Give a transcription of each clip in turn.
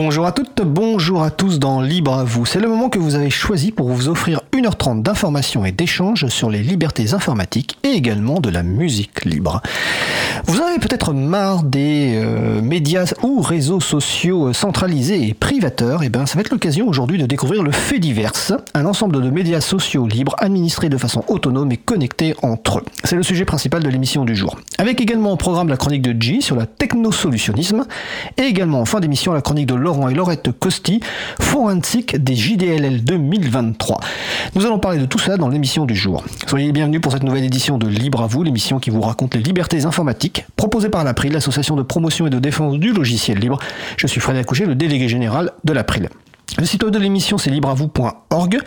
Bonjour à toutes, bonjour à tous dans Libre à vous. C'est le moment que vous avez choisi pour vous offrir 1h30 d'informations et d'échanges sur les libertés informatiques et également de la musique libre. Vous avez peut-être marre des euh, médias ou réseaux sociaux centralisés et privateurs, et eh bien ça va être l'occasion aujourd'hui de découvrir le fait divers, un ensemble de médias sociaux libres administrés de façon autonome et connectés entre eux. C'est le sujet principal de l'émission du jour. Avec également au programme la chronique de G sur la technosolutionnisme et également en fin d'émission la chronique de Laurent et Laurette Costi, forensique des JDLL 2023. Nous allons parler de tout ça dans l'émission du jour. Soyez les bienvenus pour cette nouvelle édition de Libre à vous, l'émission qui vous raconte les libertés informatiques, proposée par l'April, l'association de promotion et de défense du logiciel libre. Je suis Frédéric Couchet, le délégué général de l'April. Le site web de l'émission, c'est libreavou.org.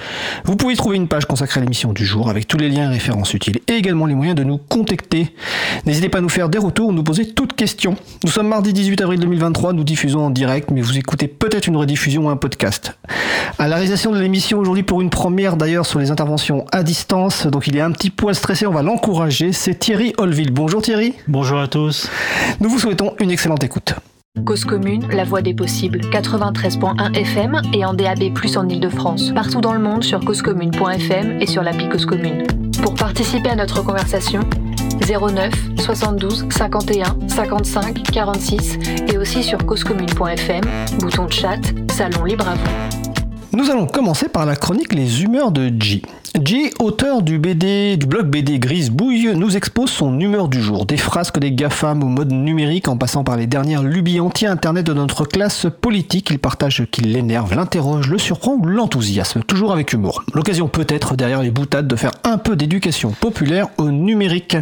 Vous pouvez trouver une page consacrée à l'émission du jour avec tous les liens et références utiles et également les moyens de nous contacter. N'hésitez pas à nous faire des retours ou nous poser toutes questions. Nous sommes mardi 18 avril 2023, nous diffusons en direct, mais vous écoutez peut-être une rediffusion ou un podcast. À la réalisation de l'émission aujourd'hui pour une première d'ailleurs sur les interventions à distance, donc il est un petit poil stressé, on va l'encourager, c'est Thierry Holville. Bonjour Thierry. Bonjour à tous. Nous vous souhaitons une excellente écoute. Cause commune, la voix des possibles, 93.1 FM et en DAB+, en Ile-de-France. Partout dans le monde sur causecommune.fm et sur l'appli Cause Commune. Pour participer à notre conversation, 09 72 51 55 46 et aussi sur causecommune.fm, bouton de chat, salon libre à vous. Nous allons commencer par la chronique Les humeurs de G. G, auteur du BD, du blog BD Grise Bouille, nous expose son humeur du jour. Des frasques des GAFAM au mode numérique en passant par les dernières lubies anti-internet de notre classe politique. Il partage ce qui l'énerve, l'interroge, le surprend ou l'enthousiasme, toujours avec humour. L'occasion peut-être derrière les boutades de faire un peu d'éducation populaire au numérique.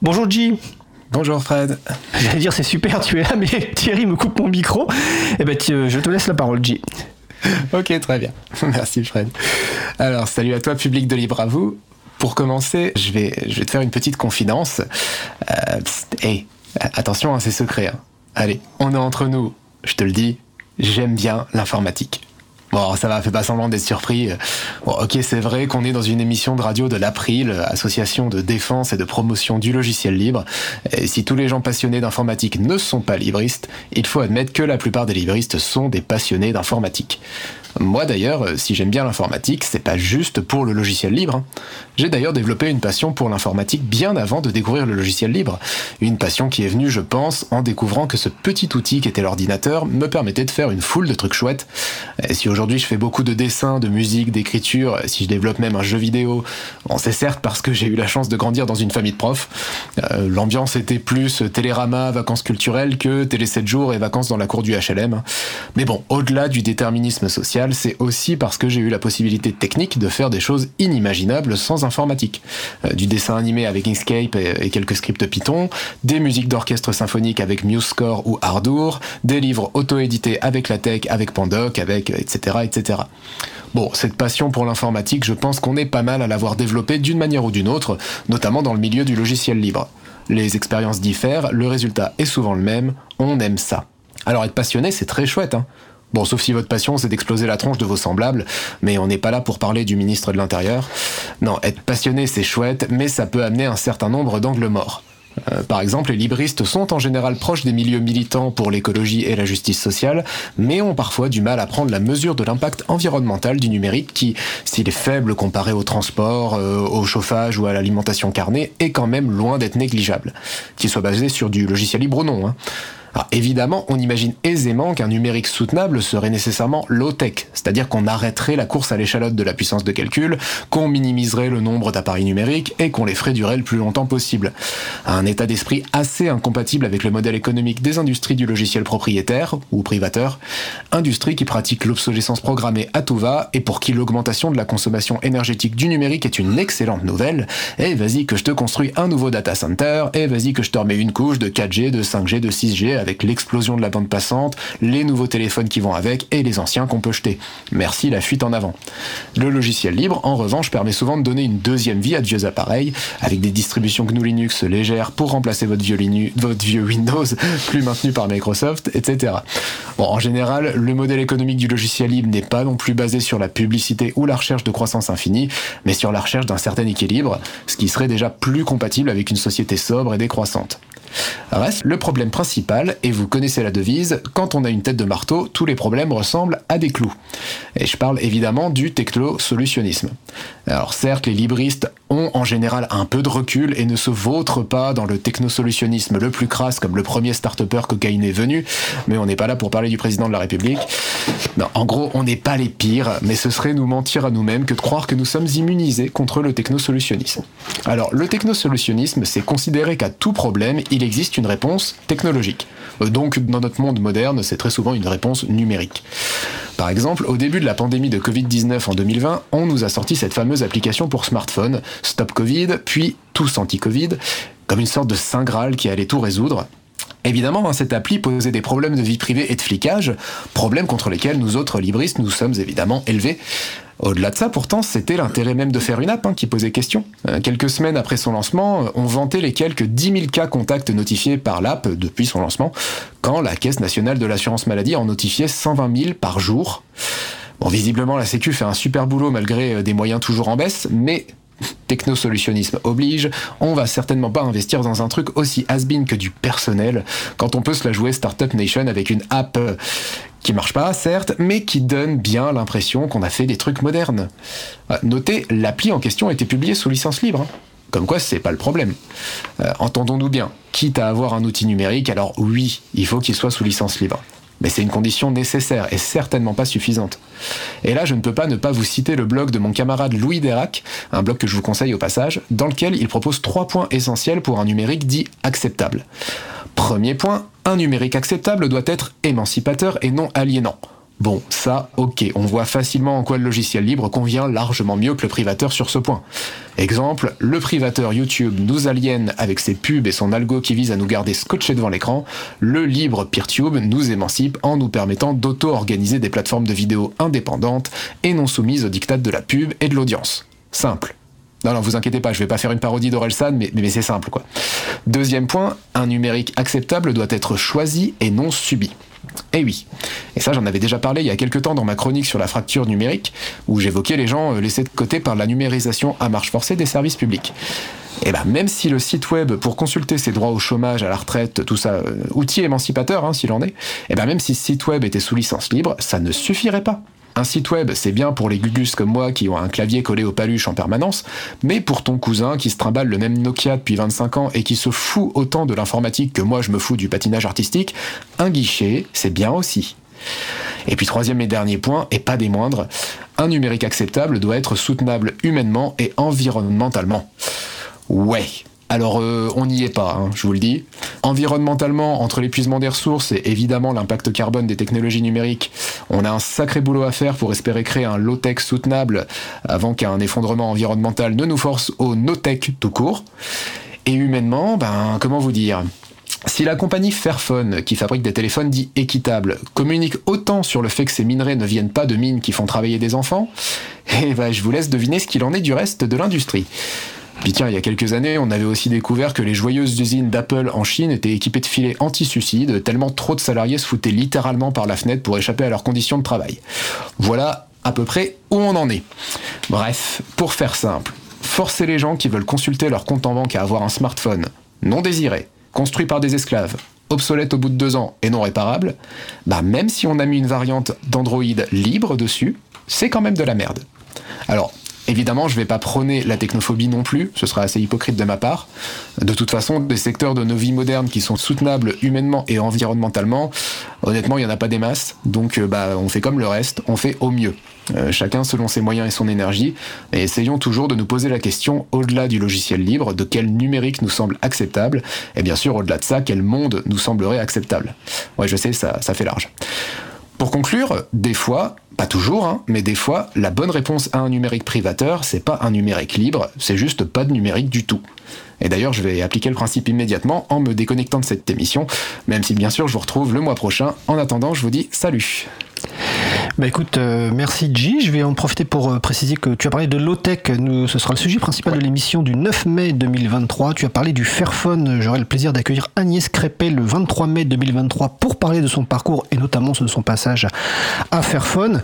Bonjour G. Bonjour Fred. J'allais dire c'est super, tu es là, mais Thierry me coupe mon micro. Eh ben, je te laisse la parole, G. ok, très bien. Merci Fred. Alors, salut à toi, public de Libre à vous. Pour commencer, je vais, je vais te faire une petite confidence. Euh, hey, attention, hein, c'est secret. Hein. Allez, on est entre nous. Je te le dis, j'aime bien l'informatique. Bon, ça va, fais pas semblant d'être surpris. Bon, ok, c'est vrai qu'on est dans une émission de radio de l'April, association de défense et de promotion du logiciel libre. Et si tous les gens passionnés d'informatique ne sont pas libristes, il faut admettre que la plupart des libristes sont des passionnés d'informatique. Moi d'ailleurs, euh, si j'aime bien l'informatique, c'est pas juste pour le logiciel libre. Hein. J'ai d'ailleurs développé une passion pour l'informatique bien avant de découvrir le logiciel libre. Une passion qui est venue, je pense, en découvrant que ce petit outil qui était l'ordinateur me permettait de faire une foule de trucs chouettes. Et si aujourd'hui je fais beaucoup de dessins, de musique, d'écriture, si je développe même un jeu vidéo, c'est certes parce que j'ai eu la chance de grandir dans une famille de profs. Euh, l'ambiance était plus télérama, vacances culturelles que télé 7 jours et vacances dans la cour du HLM. Hein. Mais bon, au-delà du déterminisme social, c'est aussi parce que j'ai eu la possibilité technique de faire des choses inimaginables sans informatique. Euh, du dessin animé avec Inkscape et, quelques scripts Python, des musiques d'orchestre symphonique avec MuseScore ou Ardour, des livres auto-édités avec la tech, avec Pandoc, avec etc. etc. Bon, cette passion pour l'informatique, je pense qu'on est pas mal à l'avoir développée d'une manière ou d'une autre, notamment dans le milieu du logiciel libre. Les expériences diffèrent, le résultat est souvent le même, on aime ça. Alors être passionné, c'est très chouette, hein. Bon, sauf si votre passion c'est d'exploser la tronche de vos semblables, mais on n'est pas là pour parler du ministre de l'Intérieur. Non, être passionné c'est chouette, mais ça peut amener un certain nombre d'angles morts. Euh, par exemple, les libristes sont en général proches des milieux militants pour l'écologie et la justice sociale, mais ont parfois du mal à prendre la mesure de l'impact environnemental du numérique qui, s'il est faible comparé au transport, euh, au chauffage ou à l'alimentation carnée, est quand même loin d'être négligeable. Qu'il soit basé sur du logiciel libre ou non. Hein. Alors évidemment, on imagine aisément qu'un numérique soutenable serait nécessairement low-tech, c'est-à-dire qu'on arrêterait la course à l'échalote de la puissance de calcul, qu'on minimiserait le nombre d'appareils numériques et qu'on les ferait durer le plus longtemps possible. Un état d'esprit assez incompatible avec le modèle économique des industries du logiciel propriétaire ou privateur, industrie qui pratique l'obsolescence programmée à tout va et pour qui l'augmentation de la consommation énergétique du numérique est une excellente nouvelle. Et vas-y que je te construis un nouveau data center, et vas-y que je te remets une couche de 4G, de 5G, de 6G avec l'explosion de la bande passante, les nouveaux téléphones qui vont avec et les anciens qu'on peut jeter. Merci la fuite en avant. Le logiciel libre, en revanche, permet souvent de donner une deuxième vie à de vieux appareils, avec des distributions GNU Linux légères pour remplacer votre vieux, Windows, plus maintenu par Microsoft, etc. Bon, en général, le modèle économique du logiciel libre n'est pas non plus basé sur la publicité ou la recherche de croissance infinie, mais sur la recherche d'un certain équilibre, ce qui serait déjà plus compatible avec une société sobre et décroissante. Reste le problème principal, et vous connaissez la devise, quand on a une tête de marteau, tous les problèmes ressemblent à des clous. Et je parle évidemment du techno-solutionnisme. Alors certes, les libristes ont en général un peu de recul et ne se vautrent pas dans le technosolutionnisme le plus crasse comme le premier start-upper est venu, mais on n'est pas là pour parler du président de la République. En gros, on n'est pas les pires, mais ce serait nous mentir à nous-mêmes que de croire que nous sommes immunisés contre le technosolutionnisme. Alors, le technosolutionnisme, c'est considérer qu'à tout problème, il existe une réponse technologique. Euh, donc, dans notre monde moderne, c'est très souvent une réponse numérique. Par exemple, au début de la pandémie de Covid-19 en 2020, on nous a sorti cette fameuse application pour smartphone, Stop Covid, puis Tous Anti-Covid, comme une sorte de saint Graal qui allait tout résoudre. Évidemment, hein, cette appli posait des problèmes de vie privée et de flicage, problèmes contre lesquels nous autres libristes nous sommes évidemment élevés. Au-delà de ça, pourtant, c'était l'intérêt même de faire une app hein, qui posait question. Euh, quelques semaines après son lancement, on vantait les quelques 10 000 cas contacts notifiés par l'app depuis son lancement, quand la Caisse nationale de l'assurance maladie en notifiait 120 000 par jour. Bon, visiblement, la Sécu fait un super boulot malgré euh, des moyens toujours en baisse, mais technosolutionnisme oblige, on va certainement pas investir dans un truc aussi has-been que du personnel quand on peut se la jouer Startup Nation avec une app qui marche pas, certes, mais qui donne bien l'impression qu'on a fait des trucs modernes. Euh, notez, l'appli en question a été publiée sous licence libre. Hein. Comme quoi, c'est pas le problème. Euh, entendons-nous bien. Quitte à avoir un outil numérique, alors oui, il faut qu'il soit sous licence libre mais c'est une condition nécessaire et certainement pas suffisante. Et là, je ne peux pas ne pas vous citer le blog de mon camarade Louis Dérac, un blog que je vous conseille au passage, dans lequel il propose trois points essentiels pour un numérique dit acceptable. Premier point, un numérique acceptable doit être émancipateur et non aliénant. Bon, ça, ok, on voit facilement en quoi le logiciel libre convient largement mieux que le privateur sur ce point. Exemple, le privateur YouTube nous aliène avec ses pubs et son algo qui vise à nous garder scotchés devant l'écran, le libre PeerTube nous émancipe en nous permettant d'auto-organiser des plateformes de vidéos indépendantes et non soumises aux dictats de la pub et de l'audience. Simple. Non, non, vous inquiétez pas, je vais pas faire une parodie d'Orelsan, mais, mais c'est simple, quoi. Deuxième point, un numérique acceptable doit être choisi et non subi. Eh oui. Et ça, j'en avais déjà parlé il y a quelques temps dans ma chronique sur la fracture numérique, où j'évoquais les gens euh, laissés de côté par la numérisation à marche forcée des services publics. Et eh ben, même si le site web pour consulter ses droits au chômage, à la retraite, tout ça, euh, outil émancipateur hein, s'il en est, et eh ben même si ce site web était sous licence libre, ça ne suffirait pas. Un site web, c'est bien pour les gugus comme moi qui ont un clavier collé au paluche en permanence, mais pour ton cousin qui se trimballe le même Nokia depuis 25 ans et qui se fout autant de l'informatique que moi je me fous du patinage artistique, un guichet, c'est bien aussi. Et puis troisième et dernier point, et pas des moindres, un numérique acceptable doit être soutenable humainement et environnementalement. Ouais, alors euh, on n'y est pas, hein, je vous le dis. Environnementalement, entre l'épuisement des ressources et évidemment l'impact carbone des technologies numériques, on a un sacré boulot à faire pour espérer créer un low-tech soutenable avant qu'un effondrement environnemental ne nous force au no-tech tout court. Et humainement, ben comment vous dire? Si la compagnie Fairphone, qui fabrique des téléphones dits équitables, communique autant sur le fait que ces minerais ne viennent pas de mines qui font travailler des enfants, eh ben, je vous laisse deviner ce qu'il en est du reste de l'industrie. Puis tiens, il y a quelques années, on avait aussi découvert que les joyeuses usines d'Apple en Chine étaient équipées de filets anti-suicide, tellement trop de salariés se foutaient littéralement par la fenêtre pour échapper à leurs conditions de travail. Voilà à peu près où on en est. Bref, pour faire simple, forcer les gens qui veulent consulter leur compte en banque à avoir un smartphone non désiré, construit par des esclaves, obsolète au bout de deux ans et non réparable, bah même si on a mis une variante d'Android libre dessus, c'est quand même de la merde. Alors, Évidemment, je ne vais pas prôner la technophobie non plus, ce serait assez hypocrite de ma part. De toute façon, des secteurs de nos vies modernes qui sont soutenables humainement et environnementalement, honnêtement, il n'y en a pas des masses. Donc, euh, bah, on fait comme le reste, on fait au mieux. Euh, chacun selon ses moyens et son énergie, et essayons toujours de nous poser la question, au-delà du logiciel libre, de quel numérique nous semble acceptable, et bien sûr, au-delà de ça, quel monde nous semblerait acceptable? Ouais, je sais, ça, ça fait large. Pour conclure, des fois, pas toujours, hein, mais des fois, la bonne réponse à un numérique privateur, c'est pas un numérique libre, c'est juste pas de numérique du tout. Et d'ailleurs, je vais appliquer le principe immédiatement en me déconnectant de cette émission, même si bien sûr je vous retrouve le mois prochain. En attendant, je vous dis salut. Bah écoute, euh, merci G. Je vais en profiter pour euh, préciser que tu as parlé de low-tech. Ce sera le sujet principal de l'émission du 9 mai 2023. Tu as parlé du Fairphone. J'aurai le plaisir d'accueillir Agnès Crépet le 23 mai 2023 pour parler de son parcours et notamment de son passage à Fairphone.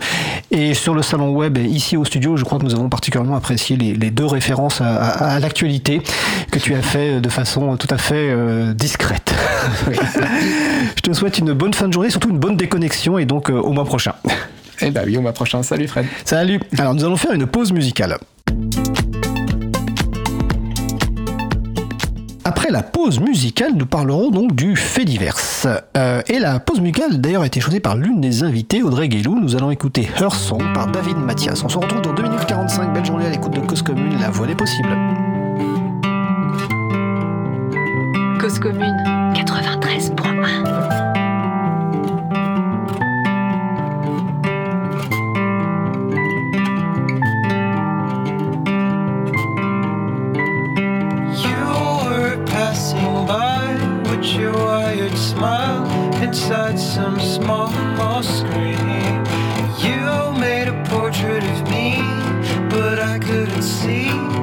Et sur le salon web, ici au studio, je crois que nous avons particulièrement apprécié les, deux références à, l'actualité que tu as fait de façon tout à fait euh, discrète. je te souhaite une bonne fin de journée, surtout une bonne déconnexion et donc au mois prochain. Eh bah oui, au mois prochain. Salut Fred. Salut. Alors nous allons faire une pause musicale. Après la pause musicale, nous parlerons donc du fait divers. Euh, et la pause musicale d'ailleurs a été choisie par l'une des invitées, Audrey Guélou. Nous allons écouter Her Song par David Mathias. On se retrouve dans 2 minutes 45. Belle journée à l'écoute de Cause Commune, la voix des possibles. Cause Commune 93.1 inside some small screen. You made a portrait of me, but I couldn't see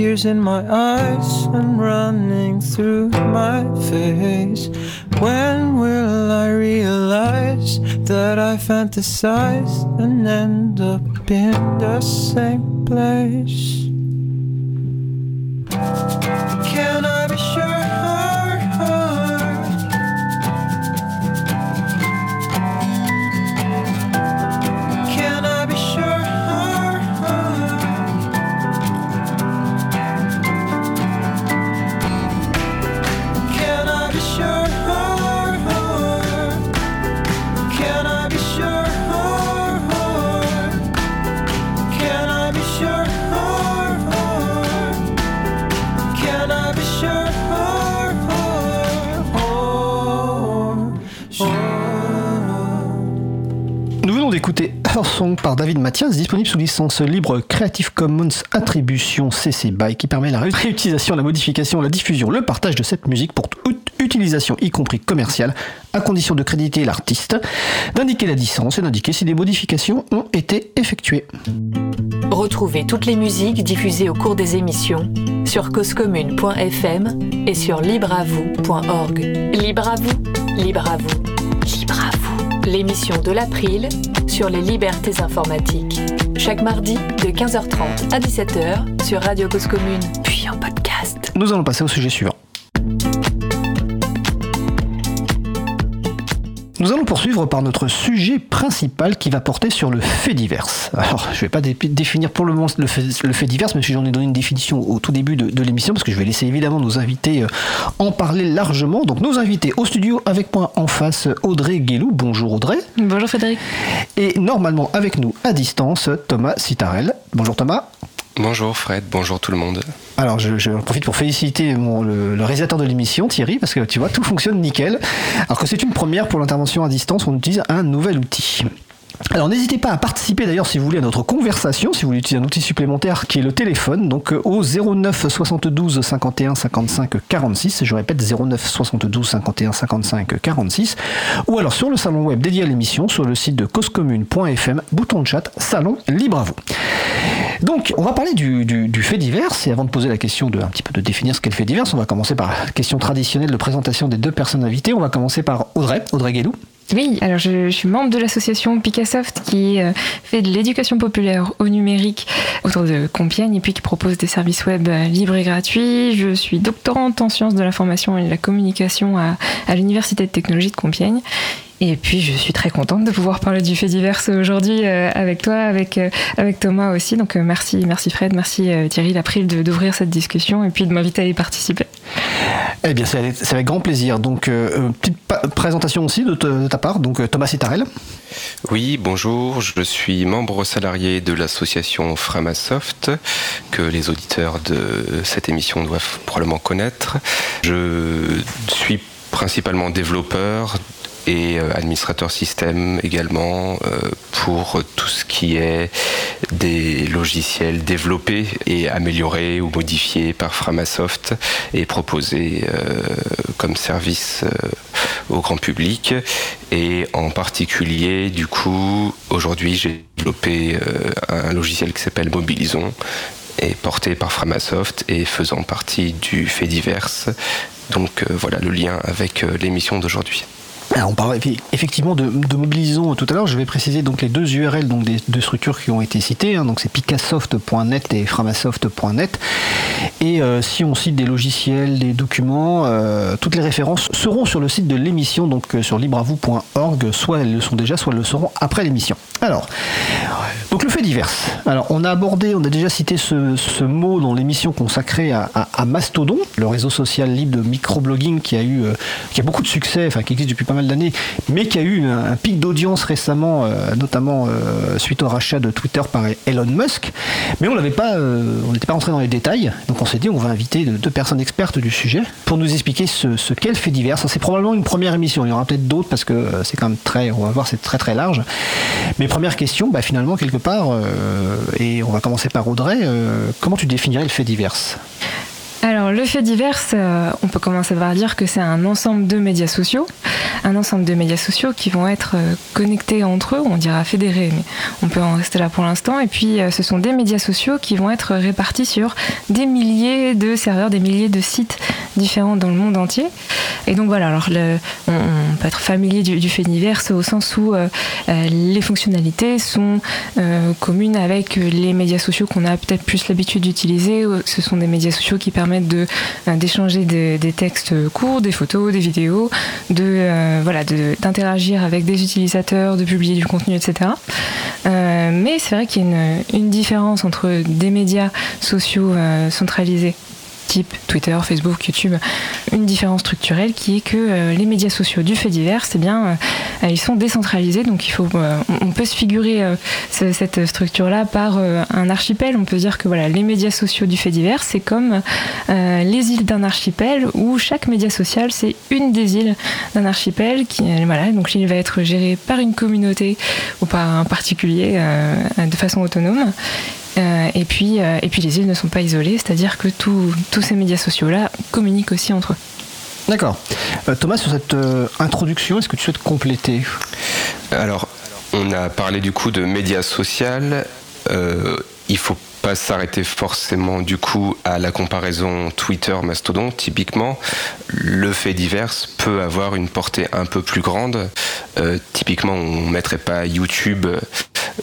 tears in my eyes and running through my face. When will I realize that I fantasize and end up in the same place? David Mathias, disponible sous licence libre Creative Commons Attribution CC BY, qui permet la réutilisation, la modification, la diffusion, le partage de cette musique pour toute utilisation, y compris commerciale, à condition de créditer l'artiste, d'indiquer la licence et d'indiquer si des modifications ont été effectuées. Retrouvez toutes les musiques diffusées au cours des émissions sur causecommune.fm et sur libreavoue.org. Libre à vous, libre à vous, libre à vous. L'émission de l'April sur les libertés informatiques. Chaque mardi de 15h30 à 17h sur Radio Cause Commune, puis en podcast. Nous allons passer au sujet suivant. Nous allons poursuivre par notre sujet principal qui va porter sur le fait divers. Alors, je ne vais pas définir pour le moment le fait, le fait divers, mais j'en ai donné une définition au tout début de, l'émission, parce que je vais laisser évidemment nos invités euh, en parler largement. Donc, nos invités au studio, avec moi en face, Audrey Guélou. Bonjour Audrey. Bonjour Frédéric. Et normalement avec nous à distance, Thomas Citarel. Bonjour Thomas. Bonjour Fred, bonjour tout le monde. Alors je, profite pour féliciter le, réalisateur de l'émission, Thierry, parce que tu vois, tout fonctionne nickel. Alors que c'est une première pour l'intervention à distance, on utilise un nouvel outil. Alors n'hésitez pas à participer d'ailleurs si vous voulez à notre conversation, si vous voulez utiliser un outil supplémentaire qui est le téléphone, donc euh, au 09 72 51 55 46, je répète 09 72 51 55 46, ou alors sur le salon web dédié à l'émission, sur le site de causecommune.fm, bouton de chat, salon libre à vous. Donc on va parler du, fait divers, et avant de poser la question de un petit peu de définir ce qu'est le fait divers, on va commencer par la question traditionnelle de présentation des deux personnes invitées, on va commencer par Audrey, Audrey Guélou. Oui, alors je, suis membre de l'association Picassoft qui euh, fait de l'éducation populaire au numérique autour de Compiègne et puis qui propose des services web euh, libres et gratuits. Je suis doctorante en sciences de l'information et de la communication à l'Université de technologie de Compiègne. Et puis je suis très contente de pouvoir parler du fait divers aujourd'hui euh, avec toi, avec, euh, avec Thomas aussi. Donc euh, merci, merci Fred, merci euh, Thierry Lapril de- d'ouvrir cette discussion et puis de m'inviter à y participer. Eh bien, c'est avec grand plaisir. Donc, euh, petite présentation aussi de, de ta part. Donc, Thomas Sitarel. Oui, bonjour, je suis membre salarié de l'association Framasoft, que les auditeurs de cette émission doivent probablement connaître. Je suis principalement développeur et euh, administrateur système également euh, pour tout ce qui est des logiciels développés et améliorés ou modifiés par Framasoft et proposés euh, comme service au grand public. Et en particulier, du coup, aujourd'hui, j'ai développé un logiciel qui s'appelle Mobilison et porté par Framasoft et faisant partie du fait divers. Donc voilà le lien avec l'émission d'aujourd'hui. Alors, on parlait effe- effectivement de, de Mobilisons tout à l'heure. Je vais préciser donc les deux URL donc des deux structures qui ont été citées. hein. donc, c'est picassoft.net et framasoft.net. Et euh, si on cite des logiciels, des documents, euh, toutes les références seront sur le site de l'émission, donc euh, sur libreavou.org. Soit elles le sont déjà, soit elles le seront après l'émission. Alors, donc le fait divers. Alors, on a abordé, on a déjà cité ce, mot dans l'émission consacrée à, à- Mastodon, le réseau social libre de microblogging qui a eu, qui a beaucoup de succès, enfin qui existe depuis pas mal d'années, mais qui a eu un, pic d'audience récemment, euh, notamment euh, suite au rachat de Twitter par Elon Musk. Mais on l'avait pas, euh, on n'était pas rentré dans les détails, donc on s'est dit on va inviter deux personnes expertes du sujet pour nous expliquer ce, qu'est le fait divers. C'est probablement une première émission. Il y aura peut-être d'autres parce que c'est quand même très, on va voir, c'est très très large. Mais première question, bah, finalement quelque part, et on va commencer par Audrey. comment tu définirais le fait divers? Alors, le fait divers, euh, on peut commencer par dire que c'est un ensemble de médias sociaux, un ensemble de médias sociaux qui vont être euh, connectés entre eux, on dira fédérés, mais on peut en rester là pour l'instant. Et puis, euh, ce sont des médias sociaux qui vont être répartis sur des milliers de serveurs, des milliers de sites différents dans le monde entier. Et donc voilà, alors le- on, peut être familier du, du fait divers au sens où les fonctionnalités sont communes avec les médias sociaux qu'on a peut-être plus l'habitude d'utiliser. Ce sont des médias sociaux qui permettent euh, d'échanger des, textes courts, des photos, des vidéos, de, euh, voilà, d'interagir avec des utilisateurs, de publier du contenu, etc. Euh, mais c'est vrai qu'il y a une, différence entre des médias sociaux centralisés Twitter, Facebook, YouTube, une différence structurelle qui est que euh, les médias sociaux du fait divers, c'est bien, euh, ils sont décentralisés, donc euh, on peut se figurer ce- cette structure-là par un archipel. On peut dire que voilà, les médias sociaux du fait divers, c'est comme les îles d'un archipel où chaque média social, c'est une des îles d'un archipel. Qui, voilà, donc l'île va être gérée par une communauté ou par un particulier de façon autonome. Euh, et, puis, euh, et puis les îles ne sont pas isolées, c'est-à-dire que tous tous ces médias sociaux-là communiquent aussi entre eux. D'accord. Euh, Thomas, sur cette euh, introduction, est-ce que tu souhaites compléter? Alors, on a parlé du coup de médias social. Euh, il faut pas s'arrêter forcément du coup à la comparaison Twitter-Mastodon. Typiquement, le fait divers peut avoir une portée un peu plus grande. Euh, typiquement, on mettrait pas YouTube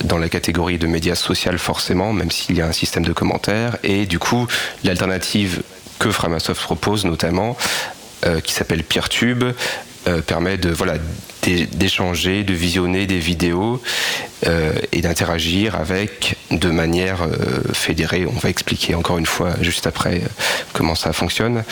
dans la catégorie de médias social forcément, même s'il y a un système de commentaires. Et du coup, l'alternative que Framasoft propose notamment, euh, qui s'appelle PeerTube, euh, permet de voilà d'échanger, de visionner des vidéos euh, et d'interagir avec de manière euh, fédérée. On va expliquer encore une fois juste après comment ça fonctionne.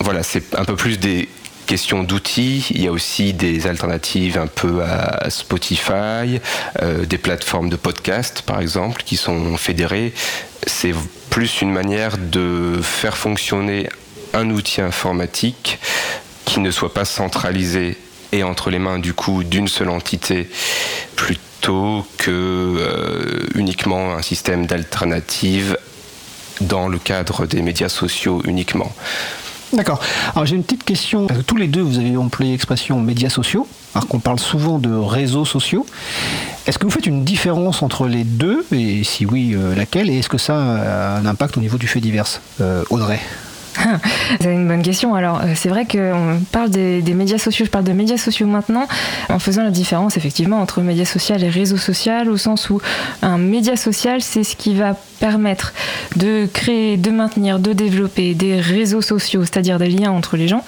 Voilà, c'est un peu plus des questions d'outils. Il y a aussi des alternatives un peu à Spotify, euh, des plateformes de podcast par exemple qui sont fédérées. C'est plus une manière de faire fonctionner un outil informatique qui ne soit pas centralisé est entre les mains du coup d'une seule entité plutôt que euh, uniquement un système d'alternative dans le cadre des médias sociaux uniquement. D'accord. Alors j'ai une petite question. Tous les deux, vous avez employé l'expression médias sociaux, alors qu'on parle souvent de réseaux sociaux. Est-ce que vous faites une différence entre les deux? Et si oui, euh, laquelle? Et est-ce que ça a un impact au niveau du fait divers euh, Audrey? C'est une bonne question. Alors, euh, c'est vrai qu'on parle des, médias sociaux. Je parle de médias sociaux maintenant, en faisant la différence effectivement entre médias sociaux et réseau social, au sens où un média social, c'est ce qui va permettre de créer, de maintenir, de développer des réseaux sociaux, c'est-à-dire des liens entre les gens,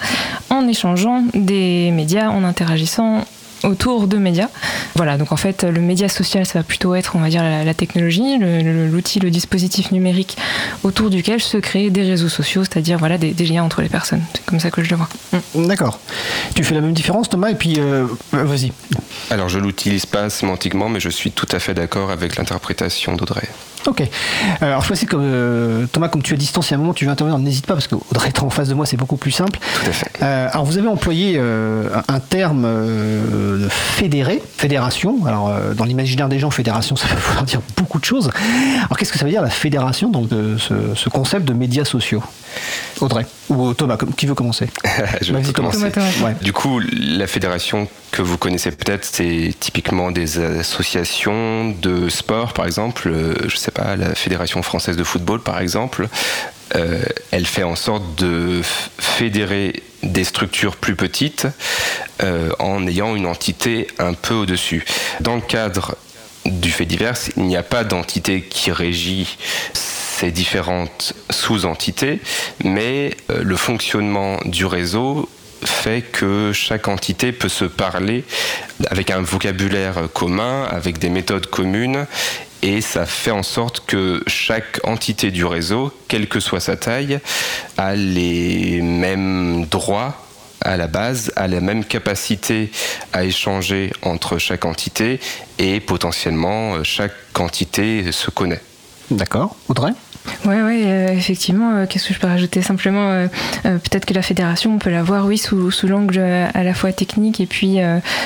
en échangeant des médias, en interagissant autour de médias. Voilà, donc en fait, le média social, ça va plutôt être, on va dire, la, technologie, l'outil, le, dispositif numérique autour duquel se créent des réseaux sociaux, c'est-à-dire voilà, des, liens entre les personnes. C'est comme ça que je le vois. Mm. D'accord. Tu fais la même différence, Thomas, et puis euh, vas-y. Alors, je l'utilise pas sémantiquement, mais je suis tout à fait d'accord avec l'interprétation d'Audrey. Ok. Alors, je comme euh, Thomas, comme tu as distance, il y a un moment tu veux intervenir, n'hésite pas parce qu'Audrey est en face de moi, c'est beaucoup plus simple. Tout à fait. Euh, alors, vous avez employé euh, un terme fédéré, fédération. Alors, dans l'imaginaire des gens, fédération, ça peut vouloir dire beaucoup de choses. Alors, qu'est-ce que ça veut dire la fédération, donc de ce, concept de médias sociaux? Audrey ou Thomas, qui veut commencer Je vais commencer. Du coup, la fédération que vous connaissez peut-être, c'est typiquement des associations de sport, par exemple. Je sais pas, la Fédération française de football, par exemple. Euh, elle fait en sorte de fédérer des structures plus petites euh, en ayant une entité un peu au-dessus. Dans le cadre du fait divers, il n'y a pas d'entité qui régit ces différentes sous-entités, mais euh, le fonctionnement du réseau fait que chaque entité peut se parler avec un vocabulaire commun, avec des méthodes communes, et ça fait en sorte que chaque entité du réseau, quelle que soit sa taille, a les mêmes droits à la base, a la même capacité à échanger entre chaque entité et potentiellement chaque entité se connaît. D'accord. Audrey? Oui, ouais, euh, effectivement. Euh, qu'est-ce que je peux rajouter? Simplement, euh, peut-être que la fédération, on peut la voir, oui, sous, sous l'angle à la fois technique et puis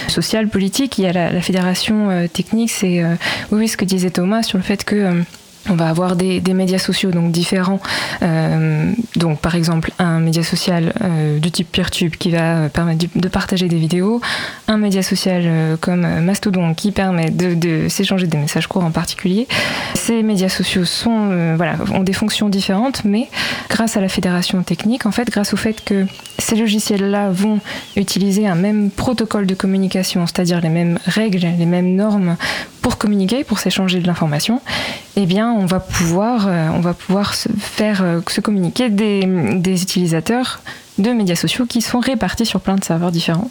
social, politique. Il y a la, la fédération technique, c'est oui, ce que disait Thomas sur le fait que on va avoir des, médias sociaux donc différents. Euh, donc par exemple un média social euh, du type PeerTube qui va permettre de partager des vidéos, un média social euh, comme Mastodon qui permet de, s'échanger des messages courts en particulier. Ces médias sociaux ont des fonctions différentes, mais grâce à la fédération technique, en fait, grâce au fait que ces logiciels-là vont utiliser un même protocole de communication, c'est-à-dire les mêmes règles, les mêmes normes pour communiquer, pour s'échanger de l'information, eh bien, on va pouvoir, euh, on va pouvoir se faire euh, se communiquer des, des, utilisateurs de médias sociaux qui sont répartis sur plein de serveurs différents.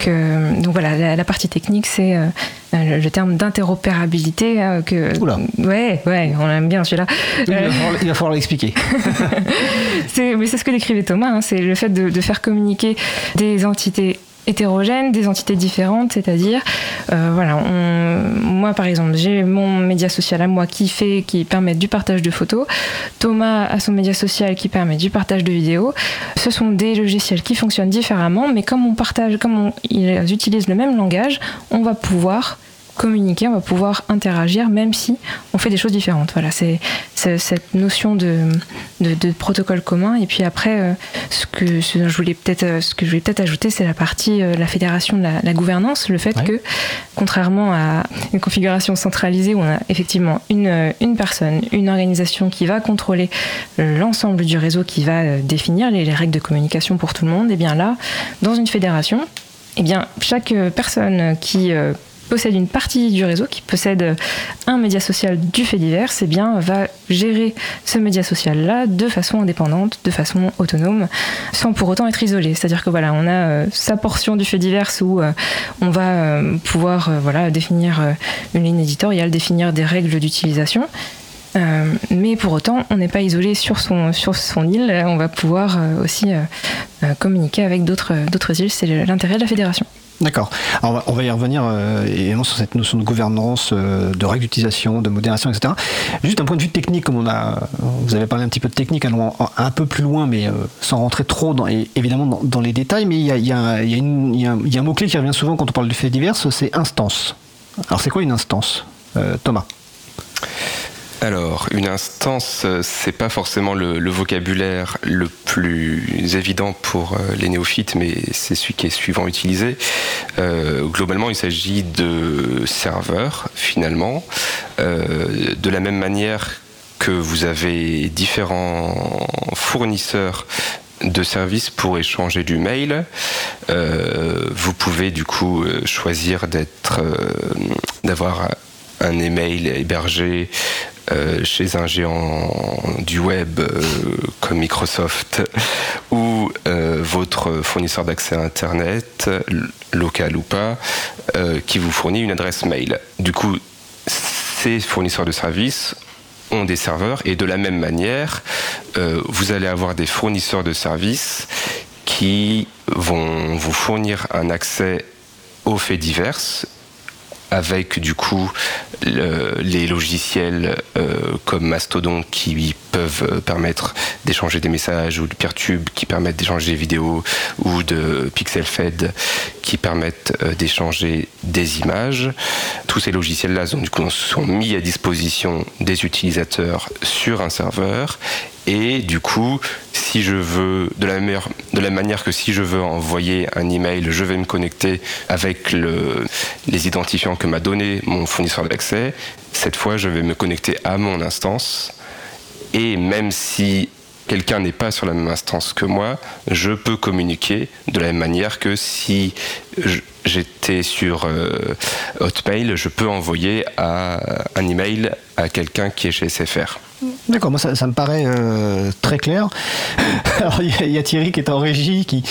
Que, donc voilà, la, partie technique, c'est euh, le, terme d'interopérabilité. que, Oula. Ouais, ouais, on aime bien celui-là. Il va falloir l'expliquer. mais c'est ce que décrivait Thomas, hein, c'est le fait de, de faire communiquer des entités hétérogènes, des entités différentes, c'est-à-dire, euh, voilà, moi par exemple, j'ai mon média social à moi qui fait, qui permet du partage de photos, Thomas a son média social qui permet du partage de vidéos. Ce sont des logiciels qui fonctionnent différemment, mais comme on partage, comme ils utilisent le même langage, on va pouvoir communiquer, on va pouvoir interagir, même si on fait des choses différentes. Voilà, c'est cette notion de, de, protocole commun. Et puis après, euh, ce que je voulais peut-être, euh, ce que je voulais peut-être ajouter, c'est la partie euh, la fédération de la, gouvernance, le fait que, contrairement à une configuration centralisée où on a effectivement une, une personne, une organisation qui va contrôler l'ensemble du réseau, qui va définir les, les, règles de communication pour tout le monde, et bien là, dans une fédération, et bien chaque personne qui possède une partie du réseau, qui possède un média social du fait divers, c'est bien, va gérer ce média social-là de façon indépendante, de façon autonome, sans pour autant être isolé. C'est-à-dire que voilà, on a euh, sa portion du fait divers où euh, on va euh, pouvoir voilà, définir une ligne éditoriale, définir des règles d'utilisation. mais pour autant, on n'est pas isolé sur son, sur son île, on va pouvoir aussi communiquer avec d'autres îles, c'est l'intérêt de la fédération. D'accord. Alors, on va- y revenir euh, évidemment sur cette notion de gouvernance, euh, de règles d'utilisation, de modération, etc. Juste d'un point de vue technique, comme on a, vous avez parlé un petit peu de technique, allons un peu plus loin, mais euh, sans rentrer trop dans, évidemment dans, les détails. Mais il y a, y a- y a un, mot-clé qui revient souvent quand on parle de faits divers, c'est instance. Alors, c'est quoi une instance Thomas? Alors, une instance, euh, c'est pas forcément le, vocabulaire le plus évident pour euh, les néophytes, mais c'est celui qui est suivant utilisé. Euh, globalement, il s'agit de serveurs, finalement, de la même manière que vous avez différents fournisseurs de services pour échanger du mail. Vous pouvez du coup choisir d'être, d'avoir un email hébergé euh, chez un géant du web euh, comme Microsoft ou euh, votre fournisseur d'accès à Internet, local ou pas, qui vous fournit une adresse mail. Du coup, ces fournisseurs de services ont des serveurs et de la même manière, vous allez avoir des fournisseurs de services qui vont vous fournir un accès aux faits divers avec du coup le- les logiciels euh, comme Mastodon qui peuvent euh, permettre d'échanger des messages ou de Peertube qui permettent d'échanger des vidéos ou de PixelFed qui permettent euh, d'échanger des images. Tous ces logiciels-là sont, sont mis à disposition des utilisateurs sur un serveur et du coup, si je veux, de la, meilleure- de la manière que si je veux envoyer un email, je vais me connecter avec le- les identifiants que m'a donné mon fournisseur d'accès. Cette fois, je vais me connecter à mon instance. Et même si quelqu'un n'est pas sur la même instance que moi, je peux communiquer de la même manière que si je- j'étais sur euh, Hotmail, je peux envoyer à- un email à quelqu'un qui est chez SFR. D'accord, moi ça, me paraît euh, très clair. Alors il y, a- Thierry qui est en régie, qui,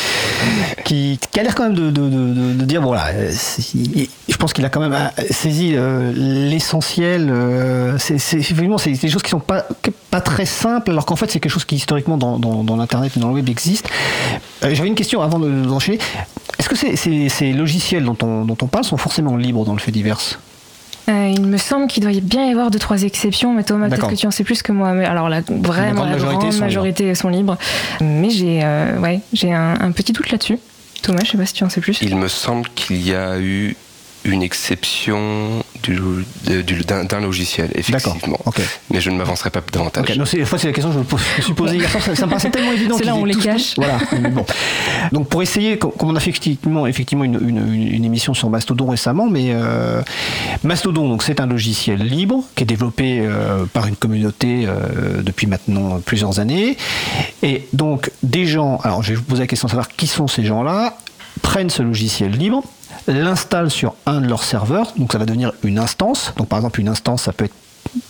qui, a l'air quand même de, dire, bon voilà, je pense qu'il a quand même euh, saisi l'essentiel. c'est effectivement, c'est des choses qui sont pas, pas très simples, alors qu'en fait c'est quelque chose qui historiquement dans, dans- l'Internet et dans le web existe. J'avais une question avant de- d'enchaîner. Est-ce que ces, ces- ces logiciels dont on, dont on parle sont forcément libres dans le fait divers Euh, il me semble qu'il doit y bien y avoir deux trois exceptions, mais Thomas, peut-être que tu en sais plus que moi. Mais alors la vraiment grande la majorité grande sont majorité sont libres. Mais j'ai euh, ouais j'ai un, un petit doute là-dessus. Thomas, je sais pas si tu en sais plus. Il me semble qu'il y a eu une exception du- de- du- d'un logiciel, effectivement. Mais je ne m'avancerai pas davantage. Ok, non, c'est, des fois, c'est la question que je me pose- je me suis posée hier soir. Ça, ça me paraissait tellement évident. C'est là où on les cache. Voilà. bon. Donc, pour essayer, com- comme on a fait effectivement, effectivement une, une- une- une émission sur Mastodon récemment, mais euh, Mastodon, donc c'est un logiciel libre qui est développé euh, par une communauté euh, depuis maintenant plusieurs années. Et donc, des gens, alors je vais vous poser la question de savoir qui sont ces gens-là, prennent ce logiciel libre, l'installent sur un de leurs serveurs, donc ça va devenir une instance. Donc, par exemple, une instance, ça peut être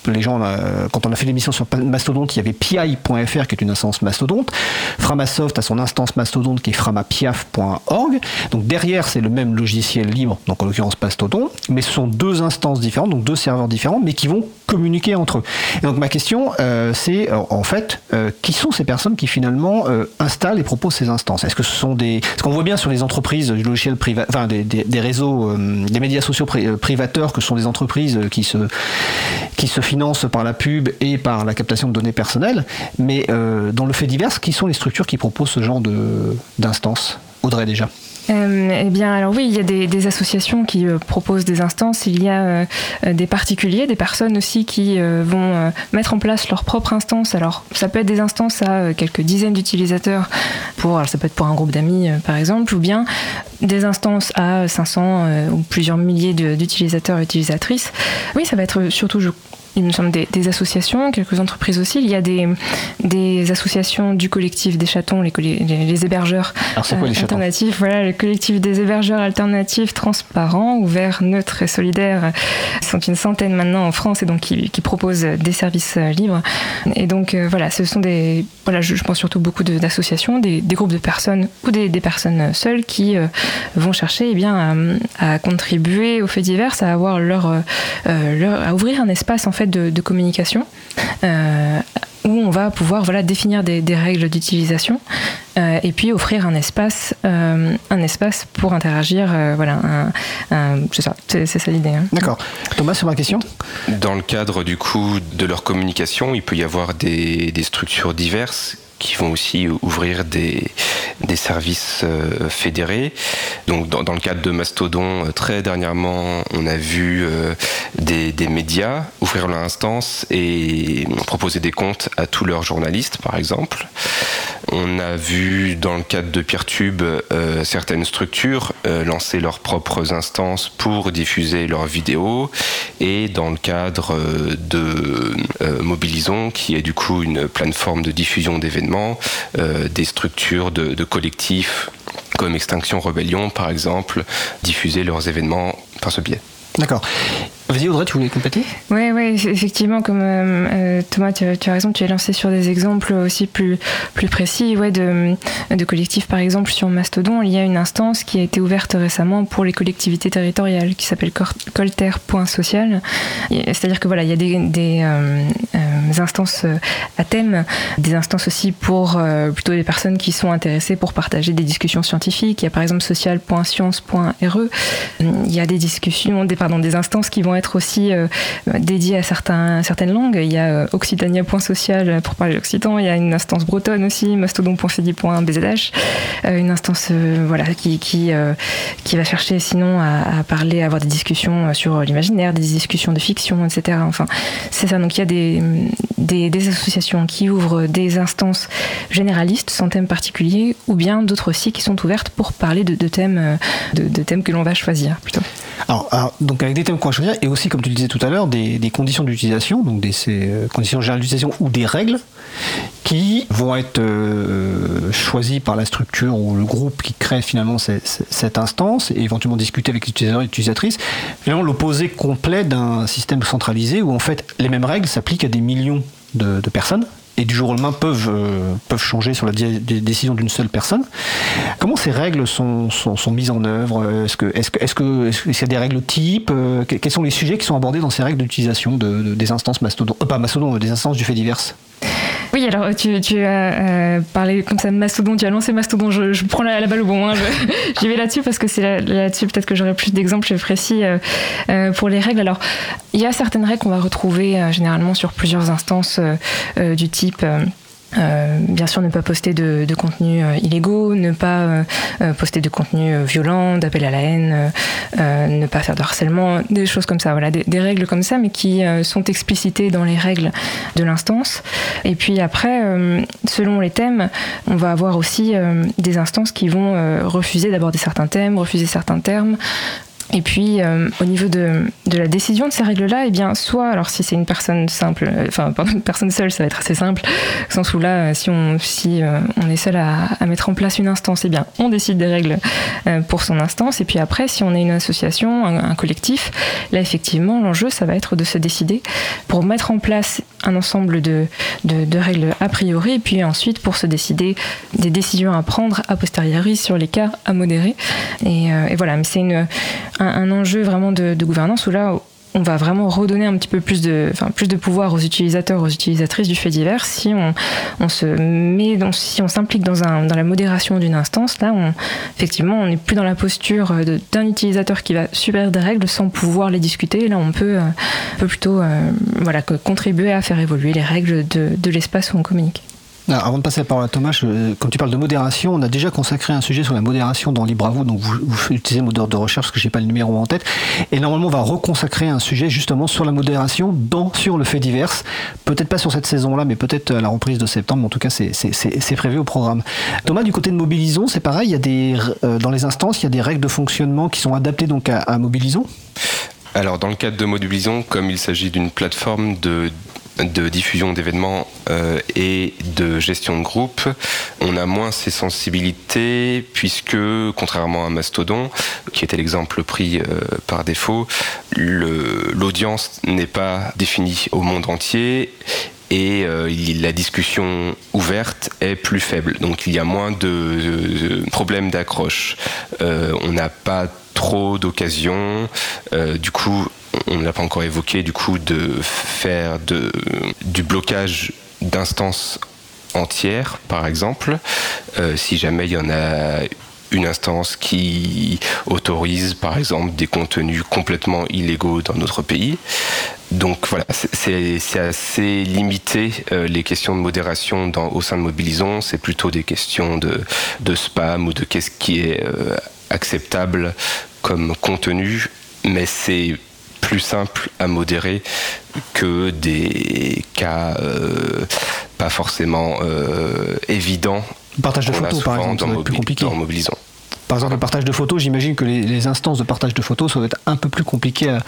les gens, euh, quand on a fait l'émission sur Mastodonte, il y avait pi.fr qui est une instance Mastodonte. Framasoft a son instance Mastodonte qui est framapiaf.org. Donc derrière, c'est le même logiciel libre, donc en l'occurrence Mastodon, mais ce sont deux instances différentes, donc deux serveurs différents, mais qui vont communiquer entre eux. Et donc ma question, euh, c'est euh, en fait, qui sont ces personnes qui finalement installent et proposent ces instances? Est-ce que ce sont des... Parce qu'on voit bien sur les entreprises du logiciel privat, enfin des, des- réseaux, des médias sociaux pri- privateurs, que ce sont des entreprises qui se, se financent par la pub et par la captation de données personnelles. Mais euh, dans le fait divers, qui sont les structures qui proposent ce genre d'instances Audrey déjà? Euh, eh bien, alors oui, il y a des, associations qui euh, proposent des instances. Il y a euh, des particuliers, des personnes aussi qui vont mettre en place leur propre instance. Alors, ça peut être des instances à quelques dizaines d'utilisateurs. Pour, alors ça peut être pour un groupe d'amis, par exemple, ou bien des instances à 500 euh, ou plusieurs milliers d'utilisateurs et utilisatrices. Oui, ça va être surtout, il me semble, des, des associations, quelques entreprises aussi. Il y a des, des associations du collectif des chatons, les, les, les hébergeurs Alors quoi les euh, alternatifs? Voilà, le collectif des hébergeurs alternatifs, transparents, ouverts, neutres et solidaires. Ils sont une centaine maintenant en France et donc qui, qui proposent des services euh, libres. Et donc euh, voilà, ce sont des, voilà, je, je pense surtout beaucoup de- d'associations, des, des groupes de personnes ou des, des personnes seules qui euh, vont chercher eh bien à, à contribuer aux faits divers, à avoir leur, euh, leur- à ouvrir un espace en fait de, de communication. euh, où on va pouvoir voilà, définir des, des règles d'utilisation euh, et puis offrir un espace, euh, un espace pour interagir. euh, voilà, un- un- c'est ça, c'est c'est ça l'idée. hein. D'accord. Thomas, sur ma question? Dans le cadre du coup de leur communication, il peut y avoir des, des structures diverses qui vont aussi ouvrir des, des services euh, fédérés. Donc dans, le cadre de Mastodon, euh, très dernièrement, on a vu euh, des, des médias ouvrir leur instance et proposer des comptes à tous leurs journalistes, par exemple. On a vu dans le cadre de Peertube certaines structures lancer leurs propres instances pour diffuser leurs vidéos et dans le cadre de Mobilisons qui est du coup une plateforme de diffusion d'événements, euh, des structures de, de collectifs comme Extinction Rebellion par exemple, diffuser leurs événements par ce biais. D'accord. Vas-y Audrey, tu voulais compléter? Ouais, ouais, eff- effectivement, comme euh, euh, Thomas, tu, as- tu as raison, tu es lancé sur des exemples aussi plus, plus précis, ouais, de, de collectifs. Par exemple, sur Mastodon, il y a une instance qui a été ouverte récemment pour les collectivités territoriales, qui s'appelle colter.social. C'est-à-dire que voilà, il y a des, des, euh, instances à thème, des instances aussi pour plutôt des personnes qui sont intéressées pour partager des discussions scientifiques. Il y a par exemple social.science.re. Il y a des discussions, des, pardon, des instances qui vont être aussi euh, dédiées à certaines langues. Il y a euh, occitania.social pour parler l'occitan. Il y a une instance bretonne aussi, mastodon.cd.bzh. Euh, une instance euh, voilà, qui, euh, va chercher sinon à, parler, à avoir des discussions euh, sur l'imaginaire, des discussions de fiction, etc. Enfin, c'est ça. Donc il y a des, associations qui ouvrent des instances généralistes sans thème particulier, ou bien d'autres aussi qui sont ouvertes pour parler de, thèmes, euh, de thèmes que l'on va choisir plutôt. Alors, donc avec des thèmes qu'on va choisir et aussi, comme tu le disais tout à l'heure, des, conditions d'utilisation, donc des euh, conditions générales d'utilisation ou des règles qui vont être euh, choisies par la structure ou le groupe qui crée finalement cette instance et éventuellement discuter avec l'utilisateur et l'utilisatrice. Finalement, l'opposé complet d'un système centralisé où en fait les mêmes règles s'appliquent à des millions de personnes et du jour au lendemain peuvent, euh, peuvent changer sur la décisions d'une seule personne. Comment ces règles sont, sont, mises en œuvre? Est-ce que est-ce que est-ce qu'il y a des règles types? Euh, que- Quels sont les sujets qui sont abordés dans ces règles d'utilisation de, de- des instances Mastodon euh, Pas Mastodon, des instances du fait divers? Oui, alors tu, tu as euh, parlé comme ça de Mastodon, tu as lancé Mastodon, je, je prends la, la balle au bon, hein, j'y vais là-dessus parce que c'est là- là-dessus peut-être que j'aurai plus d'exemples précis euh, euh, pour les règles. Alors, il y a certaines règles qu'on va retrouver euh, généralement sur plusieurs instances euh, euh, du type... euh, bien sûr, ne pas poster de, de contenus euh, illégaux, ne pas euh, euh, poster de contenus euh, violents, d'appel à la haine, euh, ne pas faire de harcèlement, des choses comme ça. Voilà, des, des règles comme ça, mais qui sont explicitées dans les règles de l'instance. Et puis après, selon les thèmes, on va avoir aussi des instances qui vont refuser d'aborder certains thèmes, refuser certains termes. Et puis, euh, au niveau de, de la décision de ces règles-là, eh bien, soit, alors si c'est une personne simple, euh, enfin, une personne seule, ça va être assez simple, au sens où là, euh, si on, si, on est seul à, à mettre en place une instance, eh bien, on décide des règles pour son instance. Et puis après, si on est une association, un, collectif, là, effectivement, l'enjeu, ça va être de se décider pour mettre en place un ensemble de, de, règles a priori, et puis ensuite pour se décider des décisions à prendre a posteriori sur les cas à modérer. Et, et voilà, mais c'est une, un, un enjeu vraiment de, gouvernance où là, on va vraiment redonner un petit peu plus de, enfin, plus de pouvoir aux utilisateurs, aux utilisatrices du fait divers si on, se met, dans, si on s'implique dans, dans la modération d'une instance. Là, effectivement, on n'est plus dans la posture d'un utilisateur qui va subir des règles sans pouvoir les discuter. Là, on peut, euh, peut plutôt euh, voilà, contribuer à faire évoluer les règles de, de l'espace où on communique. Avant de passer la parole à Thomas, je- comme tu parles de modération, on a déjà consacré un sujet sur la modération dans vous, donc vous, vous utilisez moteur de recherche parce que j'ai pas le numéro en tête. Et normalement, on va reconsacrer un sujet justement sur la modération dans, sur le fait divers. Peut-être pas sur cette saison-là, mais peut-être à la reprise de septembre. Mais en tout cas, c'est prévu au programme. Thomas, du côté de Mobilisons, c'est pareil. Il y a des, euh, dans les instances, il y a des règles de fonctionnement qui sont adaptées donc à, à Mobilisons? Alors, dans le cadre de Mobilisons, comme il s'agit d'une plateforme de, de diffusion d'événements euh, et de gestion de groupe, on a moins ces sensibilités puisque, contrairement à Mastodon, qui était l'exemple pris euh, par défaut, l'audience n'est pas définie au monde entier et euh, la discussion ouverte est plus faible. Donc il y a moins de, de problèmes d'accroche. On n'a pas trop d'occasions. Du coup, on ne l'a pas encore évoqué, du coup, de faire du blocage d'instances entière, par exemple, euh, si jamais il y en a une instance qui autorise par exemple des contenus complètement illégaux dans notre pays. Donc voilà, c'est assez limité euh, les questions de modération au sein de Mobilisons, c'est plutôt des questions de, de, spam ou de qu'est-ce qui est euh, acceptable comme contenu, mais c'est plus simple à modérer que des cas euh, pas forcément euh, évidents. Partage de photos, par exemple, ça plus compliqué. Dans Mobilisons. Par exemple, le partage de photos, j'imagine que les, instances de partage de photos, ça va être un peu plus compliqué à,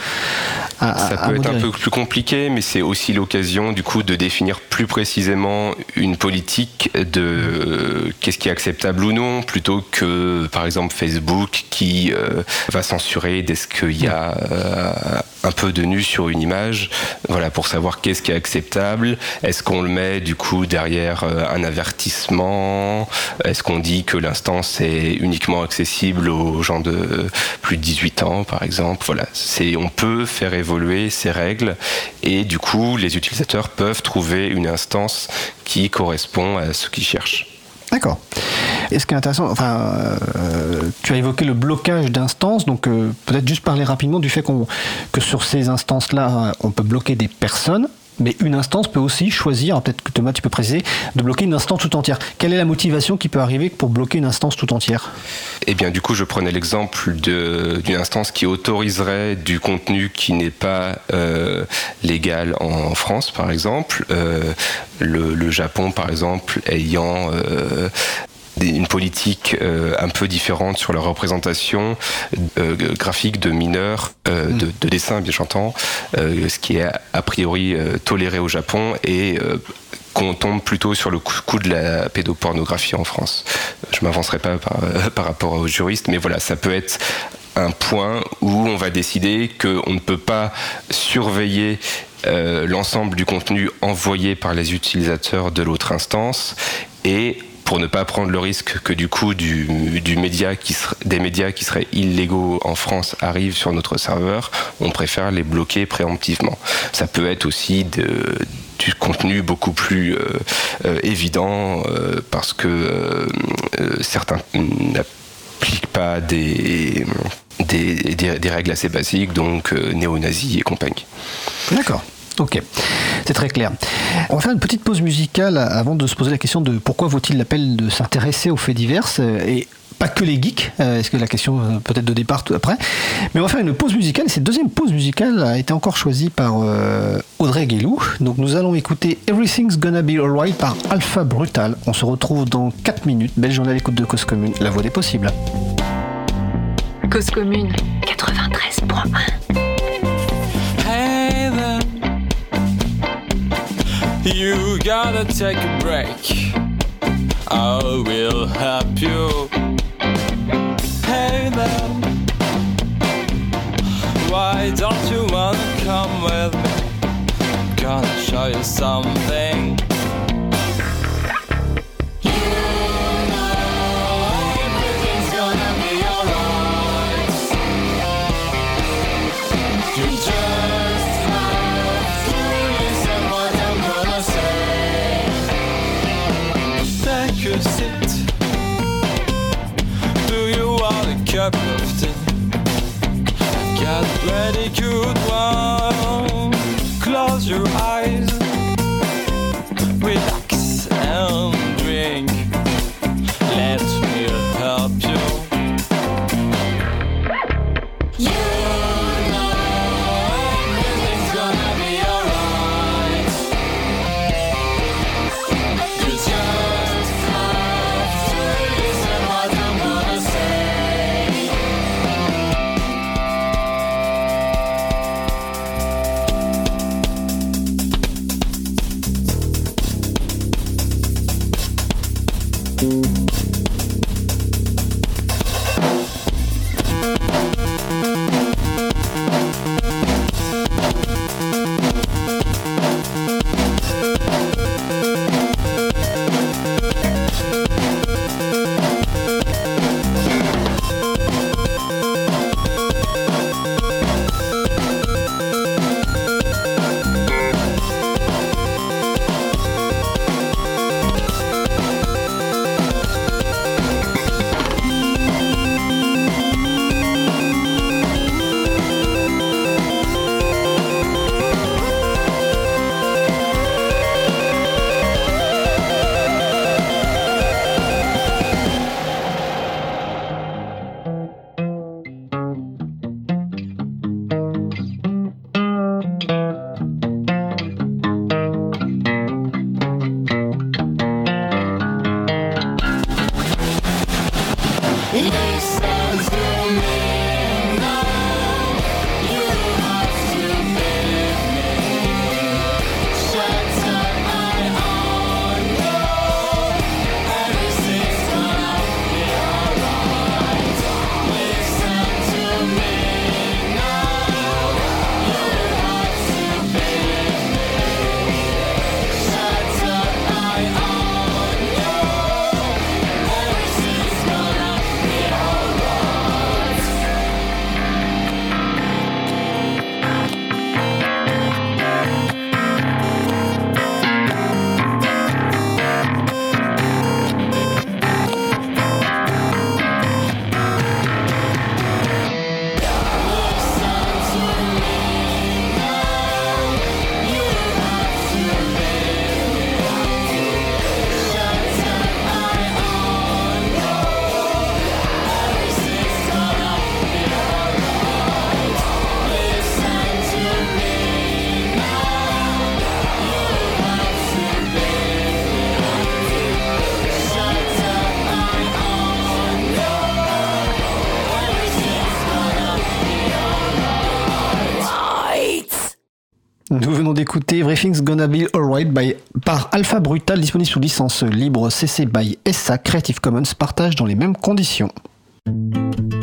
à Ça peut être un peu plus compliqué, mais c'est aussi l'occasion, du coup, de définir plus précisément une politique de qu'est-ce qui est acceptable ou non, plutôt que, par exemple, Facebook qui euh, va censurer dès qu'il y a euh, un peu de nu sur une image, voilà, pour savoir qu'est-ce qui est acceptable. Est-ce qu'on le met, du coup, derrière euh, un avertissement? Est-ce qu'on dit que l'instance est uniquement acceptable accessible aux gens de plus de 18 ans, par exemple. Voilà, c'est on peut faire évoluer ces règles et du coup, les utilisateurs peuvent trouver une instance qui correspond à ce qu'ils cherchent. D'accord. Et ce qui est intéressant, enfin, euh, tu as évoqué le blocage d'instances, donc euh, peut-être juste parler rapidement du fait qu'on, que sur ces instances-là, on peut bloquer des personnes, mais une instance peut aussi choisir, peut-être que Thomas tu peux préciser, de bloquer une instance tout entière. Quelle est la motivation qui peut arriver pour bloquer une instance tout entière? Eh bien du coup je prenais l'exemple d'une instance qui autoriserait du contenu qui n'est pas euh, légal en France par exemple. Euh, le, Japon par exemple ayant euh, une politique euh, un peu différente sur la représentation euh, graphique de mineurs, euh, mm. de, de, dessins, bien j'entends, ce qui est a priori toléré au Japon et qu'on tombe plutôt sur le coup de la pédopornographie en France. Je m'avancerai pas par, par, rapport aux juristes, mais voilà, ça peut être un point où on va décider qu'on ne peut pas surveiller l'ensemble du contenu envoyé par les utilisateurs de l'autre instance et pour ne pas prendre le risque que du coup du, média des médias qui seraient illégaux en France arrivent sur notre serveur, on préfère les bloquer préemptivement. Ça peut être aussi du contenu beaucoup plus euh, euh, évident euh, parce que certains n'appliquent pas des, des, des, règles assez basiques, donc néo-nazis et compagnie. D'accord. Ok, c'est très clair. On va faire une petite pause musicale avant de se poser la question de pourquoi vaut-il l'appel de s'intéresser aux faits divers et pas que les geeks, euh, est-ce que la question euh, peut-être de départ après Mais on va faire une pause musicale, et cette deuxième pause musicale a été encore choisie par euh, Audrey Guélou. Donc nous allons écouter Everything's Gonna Be Alright par Alpha Brutal. On se retrouve dans 4 minutes. Belle journée à l'écoute de Cause Commune, la voix des possibles. Cause Commune 93.1 You gotta take a break. I will help you. Hey there. Why don't you wanna come with me? Gonna show you something. Of. Got ready, good one. Close your eyes, relax and Everything's Gonna Be Alright by, par Alpha Brutal, disponible sous licence libre CC by SA Creative Commons, partage dans les mêmes conditions.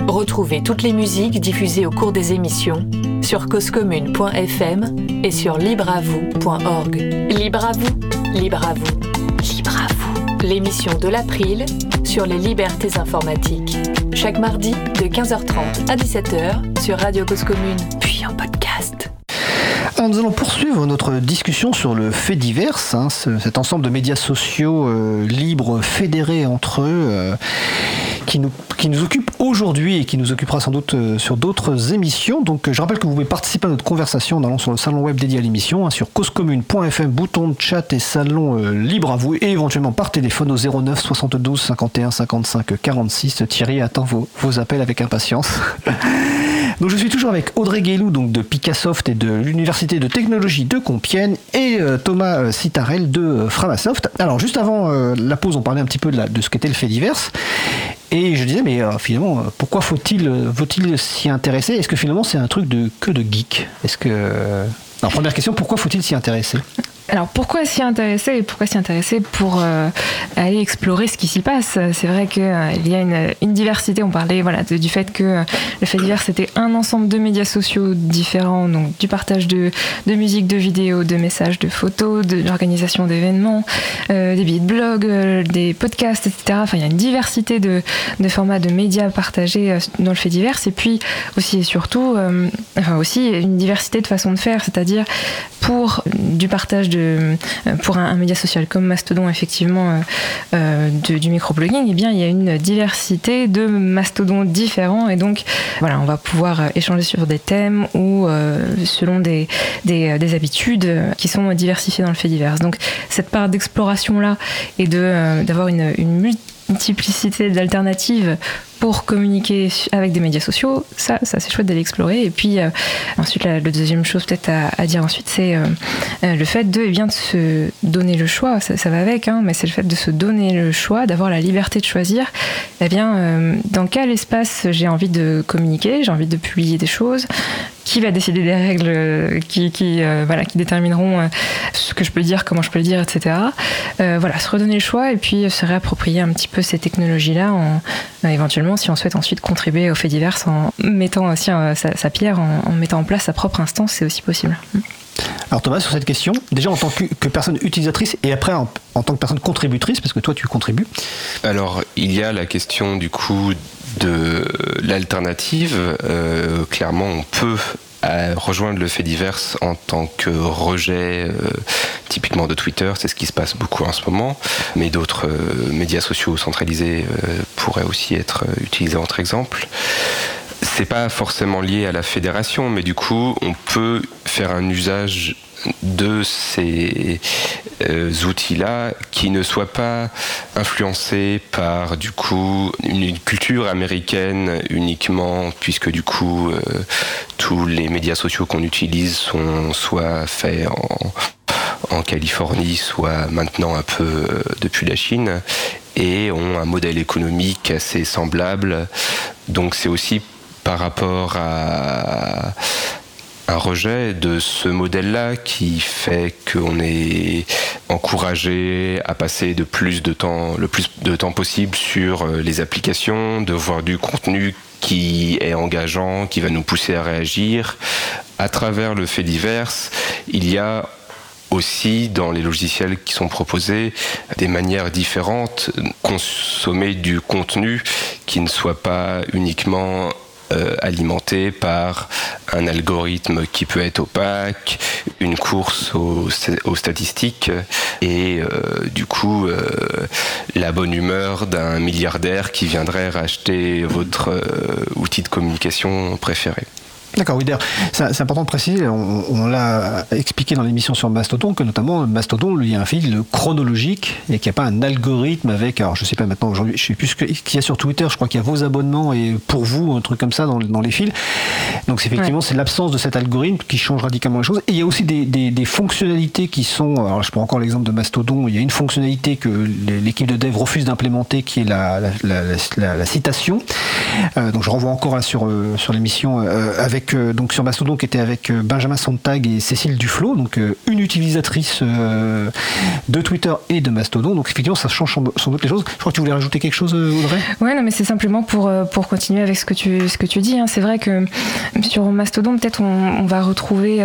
Retrouvez toutes les musiques diffusées au cours des émissions sur causecommune.fm et sur libreavoue.org. Libre à vous, libre à vous, libre à vous. L'émission de l'April sur les libertés informatiques. Chaque mardi de 15h30 à 17h sur Radio Cause Commune, puis en podcast. Nous allons poursuivre notre discussion sur le fait divers, hein, ce- cet ensemble de médias sociaux euh, libres, fédérés entre eux, euh, qui, nous, qui occupe aujourd'hui et qui nous occupera sans doute euh, sur d'autres émissions. Donc je rappelle que vous pouvez participer à notre conversation en allant sur le salon web dédié à l'émission, hein, sur causecommune.fm, bouton de chat et salon libre à vous, et éventuellement par téléphone au 09 72 51 55 46. Thierry attend vos appels avec impatience. Donc je suis toujours avec Audrey Guélou donc de Picassoft et de l'Université de technologie de Compiègne et euh, Thomas euh, Citarel de euh, Framasoft. Alors juste avant la pause, on parlait un petit peu de, ce qu'était le fait divers. Et je disais, mais finalement, pourquoi faut-il faut-il s'y intéresser? Est-ce que finalement c'est un truc de que de geek? Est-ce que première question, pourquoi faut-il s'y intéresser? Alors pourquoi s'y intéresser et pourquoi s'y intéresser pour euh, aller explorer ce qui s'y passe? C'est vrai qu'il y a une, diversité, on parlait voilà, du fait que euh, le fait divers c'était un ensemble de médias sociaux différents, donc du partage de, musique, de vidéos, de messages, de photos, de l'organisation d'événements, euh, des billets de blog, euh, des podcasts, etc. Enfin il y a une diversité de, formats de médias partagés euh, dans le fait divers. Et puis aussi et surtout euh, enfin aussi une diversité de façons de faire, c'est-à-dire pour du partage euh, pour un, média social comme Mastodon effectivement euh, euh, du microblogging eh bien il y a une diversité de mastodons différents. Et donc voilà on va pouvoir échanger sur des thèmes ou selon des, des, des habitudes qui sont diversifiées dans le fait divers. Donc cette part d'exploration là et de d'avoir une multiplicité d'alternatives pour communiquer avec des médias sociaux, ça, ça c'est chouette d'aller explorer. Et puis euh, ensuite, la, deuxième chose peut-être à, dire ensuite, c'est euh, euh, le fait de, eh bien, de se donner le choix. Ça, ça va avec, hein, mais c'est le fait de se donner le choix, d'avoir la liberté de choisir. Eh bien, dans quel espace j'ai envie de communiquer, j'ai envie de publier des choses. Qui va décider des règles qui, voilà, qui détermineront ce que je peux dire, comment je peux le dire, etc. Voilà, se redonner le choix et puis se réapproprier un petit peu ces technologies-là en, euh, si on souhaite ensuite contribuer au fait divers en mettant aussi euh, sa, sa pierre, en, en mettant en place sa propre instance, c'est aussi possible. Alors Thomas, sur cette question, déjà en tant que, que personne utilisatrice et après en, en tant que personne contributrice, parce que toi tu contribues, Alors, il y a la question du coup de l'alternative. Euh, clairement, on peut euh, rejoindre le fait divers en tant que rejet euh, typiquement de Twitter, c'est ce qui se passe beaucoup en ce moment, mais d'autres euh, médias sociaux centralisés euh, pourraient aussi être utilisés entre exemples. C'est pas forcément lié à la fédération, mais du coup, on peut faire un usage de ces euh, outils-là qui ne soient pas influencés par du coup une culture américaine uniquement, puisque du coup euh, tous les médias sociaux qu'on utilise sont soit faits en, Californie, soit maintenant un peu euh, depuis la Chine, et ont un modèle économique assez semblable. Donc c'est aussi par rapport à un rejet de ce modèle-là qui fait qu'on est encouragé à passer de plus de temps, le plus de temps possible sur euh, les applications, de voir du contenu qui est engageant, qui va nous pousser à réagir. À travers le fait divers, il y a aussi dans les logiciels qui sont proposés des manières différentes consommer du contenu qui ne soit pas uniquement euh, alimenté par un algorithme qui peut être opaque, une course aux, statistiques et euh, du coup euh, la bonne humeur d'un milliardaire qui viendrait racheter votre euh, outil de communication préféré. D'accord, oui, d'ailleurs, c'est important de préciser, on, on l'a expliqué dans l'émission sur Mastodon, que notamment Mastodon, lui, il y a un fil chronologique et qu'il n'y a pas un algorithme avec, alors je sais pas maintenant aujourd'hui, je sais plus ce qu'il y a sur Twitter, je crois qu'il y a vos abonnements et pour vous, un truc comme ça dans, dans les fils. Donc effectivement, c'est l'absence de cet algorithme qui change radicalement les choses. Et il y a aussi des, des- des fonctionnalités qui sont, alors je prends encore l'exemple de Mastodon, il y a une fonctionnalité que l'équipe de dev refuse d'implémenter qui est la, la- la- la- la citation. Euh, donc je renvoie encore là, sur, euh, sur l'émission euh, avec euh, donc sur Mastodon qui était avec euh, Benjamin Sontag et Cécile Duflo, donc euh, une utilisatrice de Twitter et de Mastodon. Donc effectivement, ça change sans doute les choses. Je crois que tu voulais rajouter quelque chose, Audrey? Ouais, non, mais c'est simplement pour, pour continuer avec ce que tu, ce que tu dis. hein. C'est vrai que sur Mastodon, peut-être on, va retrouver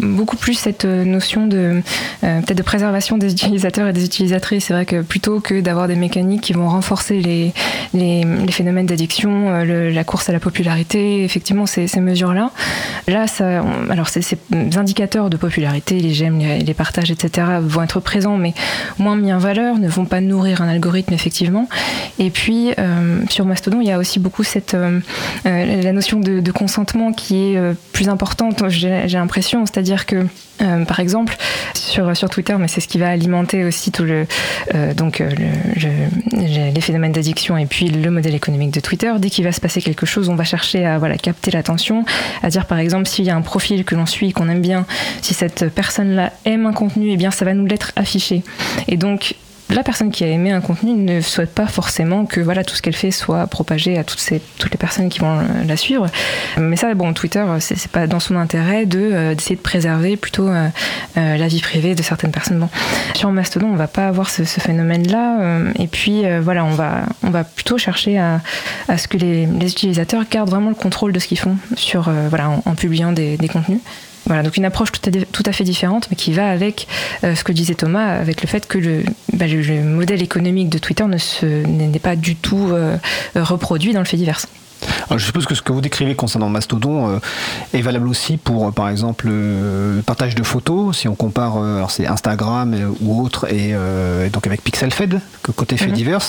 beaucoup plus cette notion de peut-être de préservation des utilisateurs et des utilisatrices. C'est vrai que plutôt que d'avoir des mécaniques qui vont renforcer les, les, phénomènes d'addiction, la course à la popularité, effectivement, ces, ces mesures-là, là, ça, on- alors ces, indicateurs de popularité, les j'aime, les, partages, etc., vont être présents, mais moins mis en valeur, ne vont pas nourrir un algorithme, effectivement. Et puis, euh, sur Mastodon, il y a aussi beaucoup cette, euh, euh, la notion de, de consentement qui est plus importante, j'ai l'impression. C'est-à-dire que, euh, par exemple, sur, Twitter, mais c'est ce qui va alimenter aussi tout le, euh, donc, euh, le- le- les phénomènes d'addiction et puis le modèle économique de Twitter. Dès qu'il va se passer quelque chose, on va chercher à capter l'attention, à dire par exemple s'il y a un profil que l'on suit, qu'on aime bien, si cette personne-là aime un contenu, eh bien ça va nous l'être affiché. Et donc la personne qui a aimé un contenu ne souhaite pas forcément que voilà tout ce qu'elle fait soit propagé à toutes les personnes qui vont euh, la suivre. Mais ça, bon, Twitter, c'est pas dans son intérêt de euh, d'essayer de préserver plutôt euh, la vie privée de certaines personnes. Bon, sur Mastodon, on va pas avoir ce, phénomène-là. et puis voilà, on va on va plutôt chercher à, à ce que les, utilisateurs gardent vraiment le contrôle de ce qu'ils font sur voilà en, publiant des contenus. Voilà, donc une approche tout à, tout à fait différente, mais qui va avec euh, ce que disait Thomas, avec le fait que le, bah, le, le modèle économique de Twitter ne n'est pas du tout euh, reproduit dans le fait divers. Alors, je suppose que ce que vous décrivez concernant Mastodon euh, est valable aussi pour, euh, par exemple, euh, le partage de photos. Si on compare, alors c'est Instagram ou autre, et, et donc avec PixelFed, que côté fait Mhm. divers,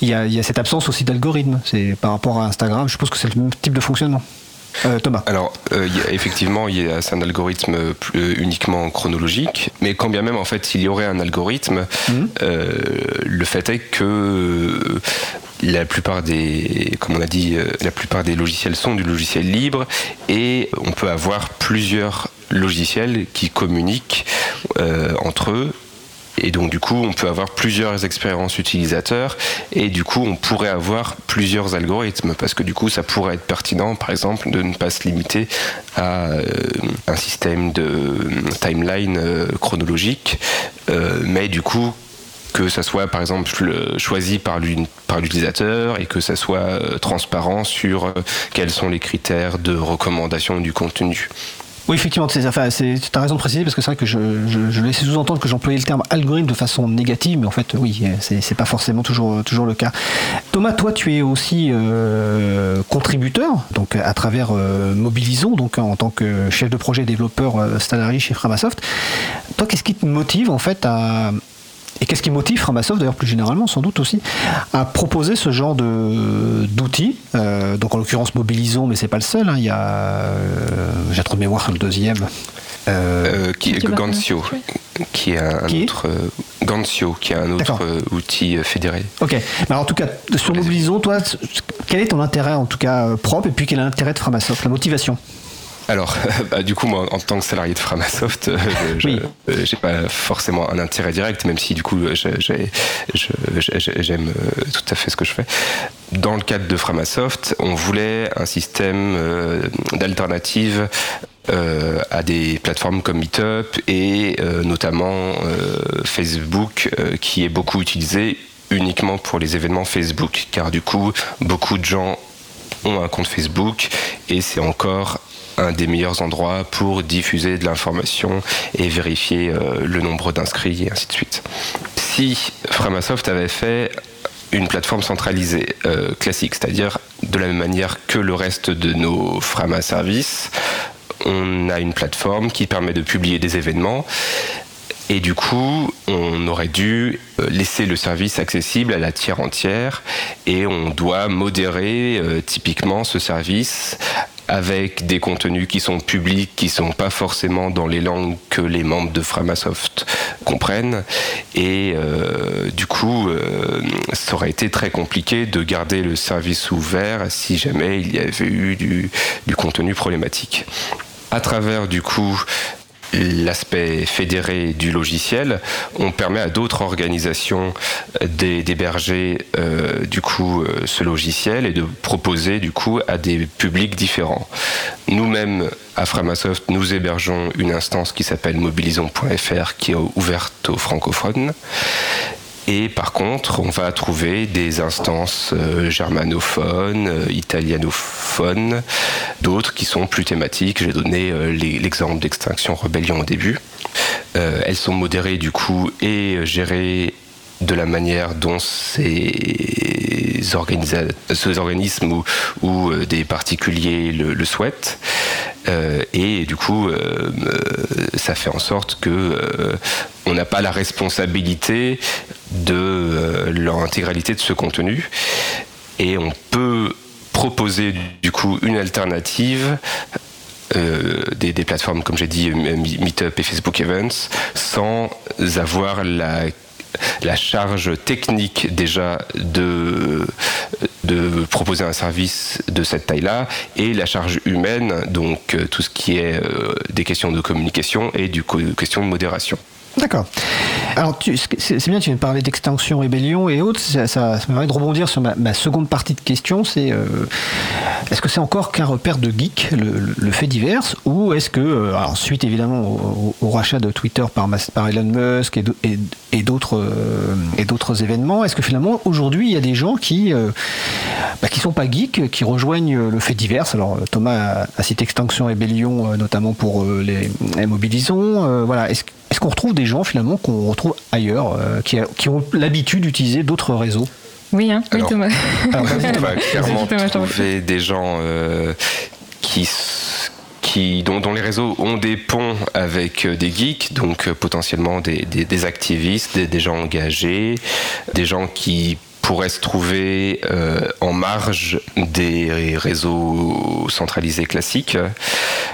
il y, a, il y a cette absence aussi d'algorithme. C'est par rapport à Instagram, je suppose que c'est le même type de fonctionnement. Euh, Thomas. Alors, euh, y a- effectivement, il y a- c'est un algorithme plus- euh, uniquement chronologique, mais quand bien même, en fait, il y aurait un algorithme, Mhm. euh, le fait est que la plupart des, comme on a dit, la plupart des logiciels sont du logiciel libre, et on peut avoir plusieurs logiciels qui communiquent euh, entre eux. Et donc du coup, on peut avoir plusieurs expériences utilisateurs et du coup, on pourrait avoir plusieurs algorithmes parce que du coup, ça pourrait être pertinent, par exemple, de ne pas se limiter à euh, un système de euh, timeline euh, chronologique, mais du coup que ça soit par exemple le- choisi par l'utilisateur et que ça soit transparent sur quels sont les critères de recommandation du contenu. Oui, effectivement, tu as raison de préciser parce que c'est vrai que je, laissais sous-entendre que j'employais le terme algorithme de façon négative, mais en fait, oui, c'est c'est pas forcément toujours, toujours le cas. Thomas, toi, tu es aussi euh, contributeur, donc à travers euh, Mobilisons, donc en tant que chef de projet développeur euh, salarié chez Framasoft. Toi, qu'est-ce qui te motive en fait à et qu'est-ce qui motive Framasoft, d'ailleurs plus généralement sans doute aussi, à proposer ce genre de- d'outils Euh, Donc en l'occurrence Mobilisons, mais c'est pas le seul. hein. Il y a, euh, j'ai trop de mémoire sur le deuxième. Euh, Euh, qui est Tu vas- Gancio, qui est un Qui autre euh, Gancio, qui est un autre D'accord. euh, outil euh, fédéré. ok. Mais alors, en tout cas, sur Mobilisons, toi, quel est ton intérêt en tout cas euh, propre et puis quel est l'intérêt de Framasoft, la motivation? Alors, bah, du coup, moi, en tant que salarié de Framasoft, euh, je- Oui. euh, pas forcément un intérêt direct, même si du coup, euh, j'aime tout à fait ce que je fais. Dans le cadre de Framasoft, on voulait un système euh, d'alternative euh, à des plateformes comme Meetup et notamment Facebook, qui est beaucoup utilisé uniquement pour les événements Facebook, car du coup, beaucoup de gens ont un compte Facebook et c'est encore un des meilleurs endroits pour diffuser de l'information et vérifier euh, le nombre d'inscrits et ainsi de suite. Si Framasoft avait fait une plateforme centralisée euh, classique, c'est-à-dire de la même manière que le reste de nos Frama services, on a une plateforme qui permet de publier des événements et du coup, on aurait dû euh, laisser le service accessible à la tiers entière et on doit modérer typiquement ce service avec des contenus qui sont publics, qui sont pas forcément dans les langues que les membres de Framasoft comprennent. Et euh, du coup, euh, ça aurait été très compliqué de garder le service ouvert si jamais il y avait eu du contenu problématique. À travers du coup l'aspect fédéré du logiciel, on permet à d'autres organisations d'héberger euh, du coup euh, ce logiciel et de proposer du coup à des publics différents. Nous-mêmes à Framasoft, nous hébergeons une instance qui s'appelle mobilisons.fr qui est ouverte aux francophones et par contre, on va trouver des instances euh, germanophones, euh, italianophones, d'autres qui sont plus thématiques. J'ai donné euh, l'exemple d'Extinction Rebellion au début. elles sont modérées du coup et gérées de la manière dont organismes ou, ou, des particuliers le, souhaitent. et du coup, ça fait en sorte que on n'a pas la responsabilité de euh, l'intégralité de ce contenu et on peut proposer du coup une alternative euh, des, plateformes comme j'ai dit Meetup et Facebook Events sans avoir la la charge technique déjà de, proposer un service de cette taille-là et la charge humaine, donc euh, tout ce qui est des questions de communication et du questions de modération. D'accord. Alors, c'est bien, tu viens de parler d'extinction, rébellion et autres. Ça, me permet de rebondir sur ma, seconde partie de question. C'est euh, est-ce que c'est encore qu'un repère de geek, le, fait divers, ou est-ce que, euh, suite évidemment au, rachat de Twitter par, Elon Musk et, et d'autres euh, et d'autres événements, est-ce que finalement aujourd'hui il y a des gens qui bah, qui sont pas geeks, qui rejoignent le fait divers? Alors, Thomas a, cité extinction, rébellion, notamment pour les, les mobilisons. voilà. Est-ce qu'on retrouve des gens finalement qu'on retrouve ailleurs, euh, qui, qui, ont l'habitude d'utiliser d'autres réseaux. Oui, hein. Oui Thomas. on va clairement trouver des gens euh, qui qui, dont, dont, les réseaux ont des ponts avec euh, des geeks, donc potentiellement des, des, des activistes, des, des, gens engagés, des gens qui pourrait se trouver euh, en marge des réseaux centralisés classiques,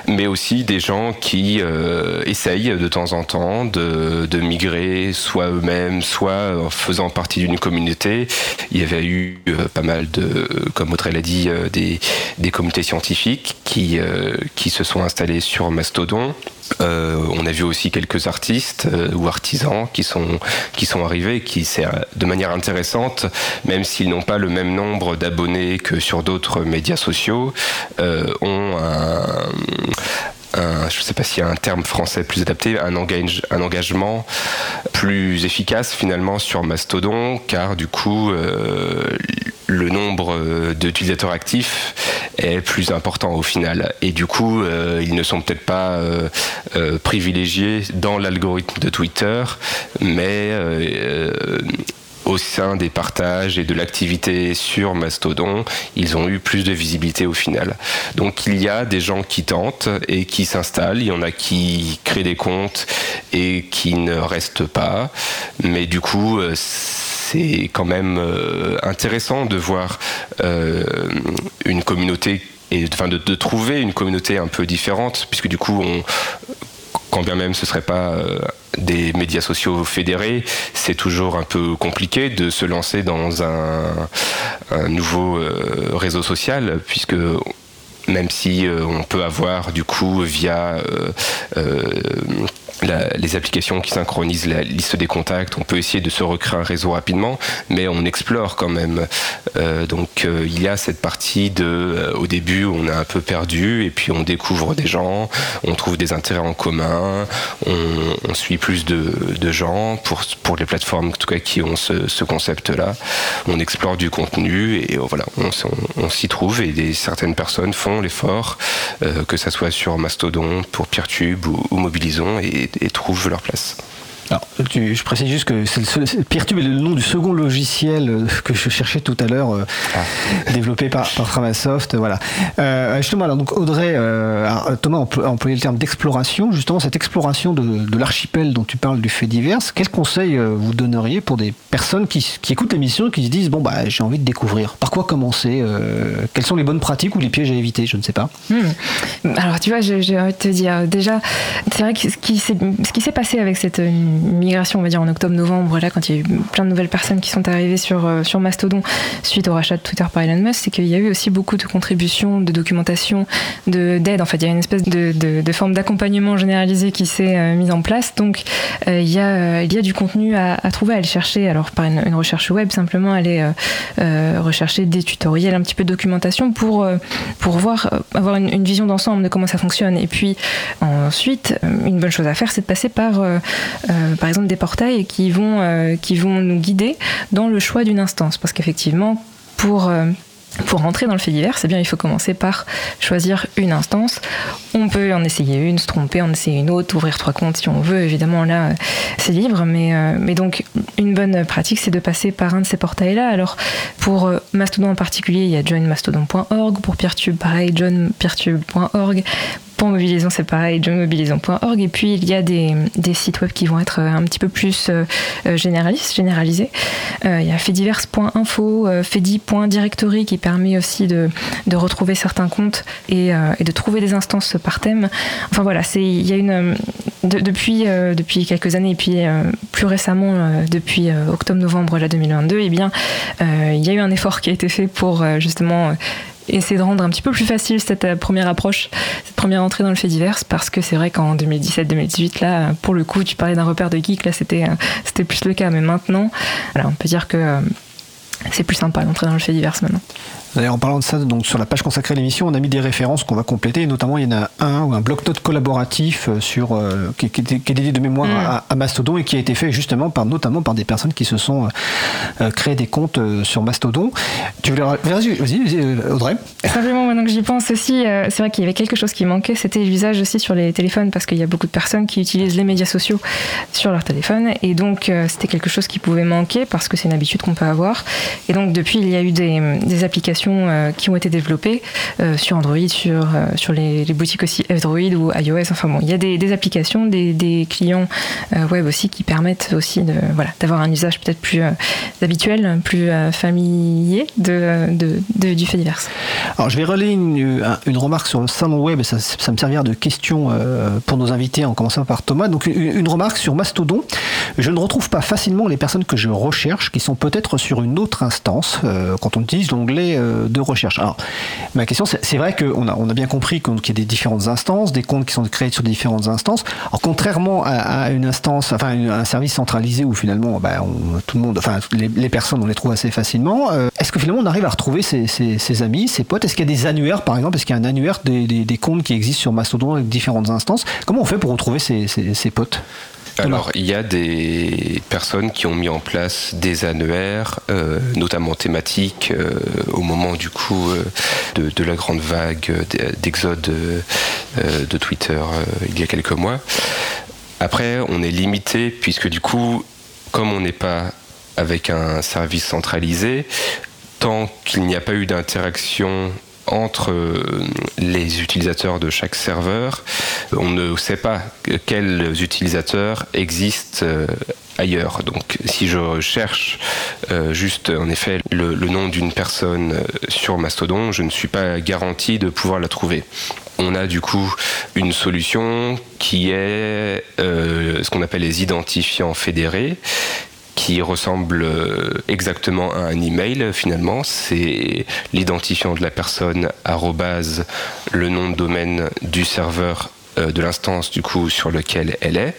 mais aussi des gens qui euh, essayent de temps en temps de, migrer soit eux-mêmes, soit en faisant partie d'une communauté. Il y avait eu euh, pas mal de, comme Audrey l'a dit, des, des communautés scientifiques qui, se sont installées sur Mastodon euh, on a vu aussi quelques artistes euh, ou artisans qui sont, qui sont arrivés, qui, de manière intéressante, même s'ils n'ont pas le même nombre d'abonnés que sur d'autres médias sociaux, euh, ont un, je ne sais pas s'il y a un terme français plus adapté, un, engagement plus efficace finalement sur Mastodon, car du coup, le nombre euh, d'utilisateurs actifs est plus important au final. Et du coup, euh, ils ne sont peut-être pas euh, privilégiés dans l'algorithme de Twitter, mais au sein des partages et de l'activité sur Mastodon, ils ont eu plus de visibilité au final. Donc il y a des gens qui tentent et qui s'installent, il y en a qui créent des comptes et qui ne restent pas, mais du coup c'est quand même euh, intéressant de voir euh, une communauté et enfin de, trouver une communauté un peu différente, puisque du coup, on, quand bien même ce serait pas euh, des médias sociaux fédérés, c'est toujours un peu compliqué de se lancer dans un, nouveau réseau social, puisque même si on peut avoir du coup via les applications qui synchronisent la liste des contacts, on peut essayer de se recréer un réseau rapidement, mais on explore quand même. Euh, donc euh, il y a cette partie de, euh, au début, on est un peu perdu, et puis on découvre des gens, on trouve des intérêts en commun, on, suit plus de, gens pour, pour les plateformes en tout cas qui ont ce, concept-là. On explore du contenu et voilà, on, s'y trouve et des, certaines personnes font l'effort, que ça soit sur Mastodon, pour Peertube ou, ou Mobilisons, et trouvent leur place. Alors, je précise juste que c'est Peertube est le nom du second logiciel euh, que je cherchais tout à l'heure, euh, ah. développé par, par Framasoft. Voilà. Euh, justement, alors donc Audrey, Thomas a employé le terme d'exploration. Justement, cette exploration de, l'archipel dont tu parles du fait divers, quels conseils vous donneriez pour des personnes qui, écoutent l'émission et qui se disent bon bah j'ai envie de découvrir. Par quoi commencer Quelles sont les bonnes pratiques ou les pièges à éviter Je ne sais pas. Hmm. Alors tu vois, j'ai envie de te dire déjà, c'est vrai que ce qui s'est passé avec cette migration, on va dire, en octobre-novembre, là, quand il y a eu plein de nouvelles personnes qui sont arrivées sur, euh, sur Mastodon suite au rachat de Twitter par Elon Musk, c'est qu'il y a eu aussi beaucoup de contributions, de documentation, de, d'aide. En fait, il y a une espèce de, de, forme d'accompagnement généralisé qui s'est euh, mise en place. Donc, euh, il, y a, il y a du contenu à, trouver, à aller chercher. Alors, par une, recherche web, simplement aller euh, rechercher des tutoriels, un petit peu de documentation pour, pour voir, avoir une, vision d'ensemble de comment ça fonctionne. Et puis, ensuite, une bonne chose à faire, c'est de passer par, par exemple, des portails qui vont, euh, qui vont nous guider dans le choix d'une instance. Parce qu'effectivement, pour euh, pour rentrer dans le fait divers, c'est bien, il faut commencer par choisir une instance. On peut en essayer une, se tromper, en essayer une autre, ouvrir trois comptes si on veut. Évidemment, là, euh, c'est libre. Mais, euh, mais donc, une bonne pratique, c'est de passer par un de ces portails-là. Alors, pour euh, Mastodon en particulier, il y a joinmastodon.org. Pour Peertube, pareil, johnpeertube.org. Pour Mobilisation, c'est pareil, johnmobilisation.org. Et puis, il y a des, sites web qui vont être un petit peu plus généralistes, généralisés. Il y a faitdivers.info, fedi.directory qui permet aussi de, retrouver certains comptes et, euh, et de trouver des instances par thème. Enfin voilà, il y a une euh, de- depuis quelques années et puis euh, plus récemment depuis octobre-novembre là 2022, et bien euh, il y a eu un effort qui a été fait pour justement essayer de rendre un petit peu plus facile cette première approche, cette première entrée dans le fait divers, parce que c'est vrai qu'en 2017-2018, là, pour le coup, tu parlais d'un repère de geek, là, c'était plus le cas, mais maintenant, on peut dire que c'est plus sympa d'entrer dans le fait divers maintenant. D'ailleurs, en parlant de ça, donc sur la page consacrée à l'émission, on a mis des références qu'on va compléter. Notamment, il y en a un ou un bloc-notes collaboratif euh, sur euh, qui, qui était- qui est dédié de mémoire Mm. à, à Mastodon et qui a été fait justement par notamment par des personnes qui se sont euh, euh, créé des comptes sur Mastodon. Tu voulais vas-y, vas-y, Audrey. Simplement, maintenant que j'y pense aussi, euh, c'est vrai qu'il y avait quelque chose qui manquait, c'était l'usage aussi sur les téléphones, parce qu'il y a beaucoup de personnes qui utilisent les médias sociaux sur leur téléphone, et donc c'était quelque chose qui pouvait manquer, parce que c'est une habitude qu'on peut avoir. Et donc depuis, il y a eu des, des applications euh, qui ont été développées euh, sur Android, sur, euh, sur les, boutiques aussi Android ou iOS, enfin bon, il y a des, applications, des, clients web aussi qui permettent aussi de, voilà, d'avoir un usage peut-être plus habituel, plus familier de, du fait divers. Alors, je vais relayer une, un- une remarque sur le salon web ça, ça me servira de question pour nos invités, en commençant par Thomas. Donc, une, remarque sur Mastodon. Je ne retrouve pas facilement les personnes que je recherche qui sont peut-être sur une autre instance quand on utilise l'onglet de recherche. Alors, ma question, c'est vrai qu'on a, on a bien compris qu'il y a des différentes instances, des comptes qui sont créés sur différentes instances. Alors, contrairement à, une instance, enfin, un service centralisé où finalement, bah, tout le monde, enfin, les, personnes, on les trouve assez facilement, euh, est-ce que finalement on arrive à retrouver ses, amis, ses potes? Est-ce qu'il y a des annuaires, par exemple? Est-ce qu'il y a un annuaire des, comptes qui existent sur Mastodon avec différentes instances? Comment on fait pour retrouver ses- ses potes? Alors, il y a des personnes qui ont mis en place des annuaires, euh, notamment thématiques, euh, au moment du coup euh, de, de la grande vague d'exode de Twitter il y a quelques mois. Après, on est limité puisque du coup, comme on n'est pas avec un service centralisé, tant qu'il n'y a pas eu d'interaction entre euh, les utilisateurs de chaque serveur, on ne sait pas quels utilisateurs existent euh, ailleurs. Donc si je cherche euh, juste en effet le, nom d'une personne sur Mastodon, je ne suis pas garanti de pouvoir la trouver. On a du coup une solution qui est ce qu'on appelle les identifiants fédérés qui ressemble euh, exactement à un email finalement. C'est l'identifiant de la personne arrobase le nom de domaine du serveur euh, de l'instance du coup sur lequel elle est.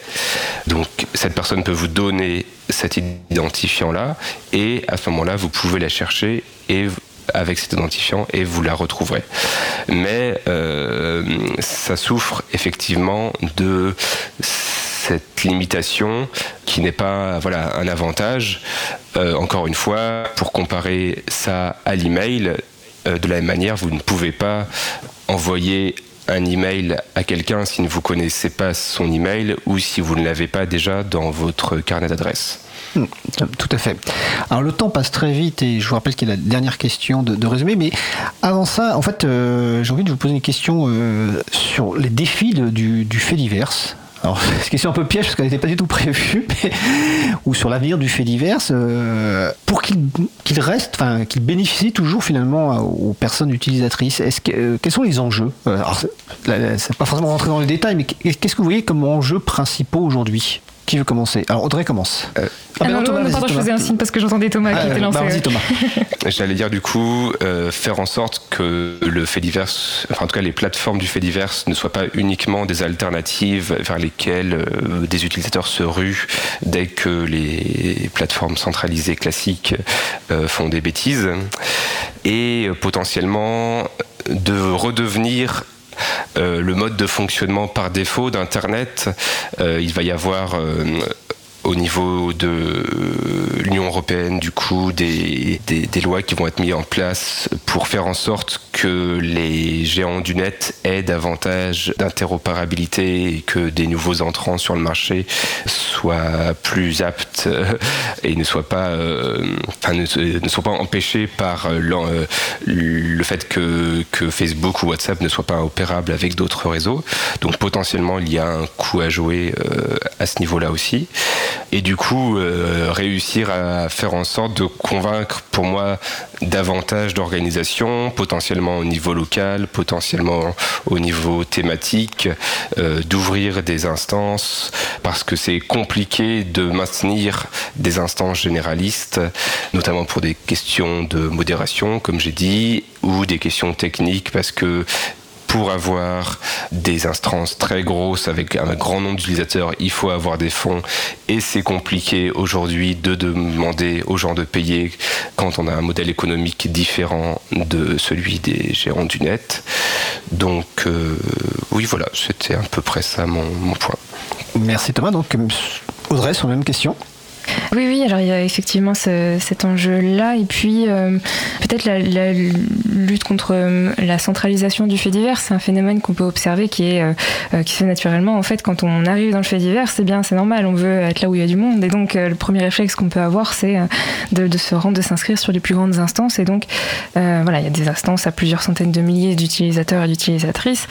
Donc cette personne peut vous donner cet identifiant là et à ce moment-là vous pouvez la chercher et avec cet identifiant et vous la retrouverez. Mais euh, ça souffre effectivement de cette limitation qui n'est pas voilà un avantage. Euh, encore une fois, pour comparer ça à l'email, euh, de la même manière, vous ne pouvez pas envoyer un email à quelqu'un si vous ne connaissez pas son email ou si vous ne l'avez pas déjà dans votre carnet d'adresse. Hmm, Tout à fait. Alors le temps passe très vite et je vous rappelle qu'il y a la dernière question de, de résumé, mais avant ça, en fait, euh, j'ai envie de vous poser une question sur les défis du fait divers. Alors, c'est une question un peu piège parce qu'elle n'était pas du tout prévue, ou sur l'avenir du fait divers, euh, pour qu'il reste, enfin, qu'il bénéficie toujours finalement aux personnes utilisatrices. Est-ce que, euh, quels sont les enjeux? Euh, Alors, là, là, c'est pas forcément rentrer dans les détails, mais qu'est-ce que vous voyez comme enjeux principaux aujourd'hui? Qui veut commencer? Alors Audrey commence. Euh, Ah, ben non, Thomas, non, pardon, je faisais un signe parce que j'entendais Thomas Ah, qui était bah, lancé. vas-y ouais. Thomas. J'allais dire du coup euh, faire en sorte que le fait divers, enfin en tout cas les plateformes du fait divers ne soient pas uniquement des alternatives vers lesquelles euh, des utilisateurs se ruent dès que les plateformes centralisées classiques euh, font des bêtises et euh, potentiellement de redevenir le mode de fonctionnement par défaut d'Internet. Euh, il va y avoir euh, au niveau de euh, l'Union européenne, du coup, des, des, des lois qui vont être mises en place pour faire en sorte que les géants du net aient davantage d'interopérabilité et que des nouveaux entrants sur le marché soient plus aptes euh, et ne soient pas, euh, enfin, ne, soient pas empêchés par euh, euh, le fait que, que Facebook ou WhatsApp ne soient pas opérables avec d'autres réseaux. Donc potentiellement, il y a un coup à jouer euh, à ce niveau-là aussi. Et du coup, euh, réussir à faire en sorte de convaincre, pour moi, davantage d'organisations, potentiellement au niveau local, potentiellement au niveau thématique, euh, d'ouvrir des instances, parce que c'est compliqué de maintenir des instances généralistes, notamment pour des questions de modération, comme j'ai dit, ou des questions techniques, parce que pour avoir des instances très grosses avec un grand nombre d'utilisateurs, il faut avoir des fonds et c'est compliqué aujourd'hui de demander aux gens de payer quand on a un modèle économique différent de celui des géants du net. Donc euh, oui voilà, c'était à peu près ça mon, mon point. Merci Thomas. Donc Audrey, sur la même question. Oui, oui, alors il y a effectivement ce- cet enjeu-là, et puis euh, peut-être la, lutte contre euh, la centralisation du fait divers, c'est un phénomène qu'on peut observer qui est euh, qui se fait naturellement. En fait, quand on arrive dans le fait divers, c'est bien, c'est normal, on veut être là où il y a du monde, et donc le premier réflexe qu'on peut avoir, c'est de, se rendre, de s'inscrire sur les plus grandes instances, et donc voilà, il y a des instances à plusieurs centaines de milliers d'utilisateurs et d'utilisatrices,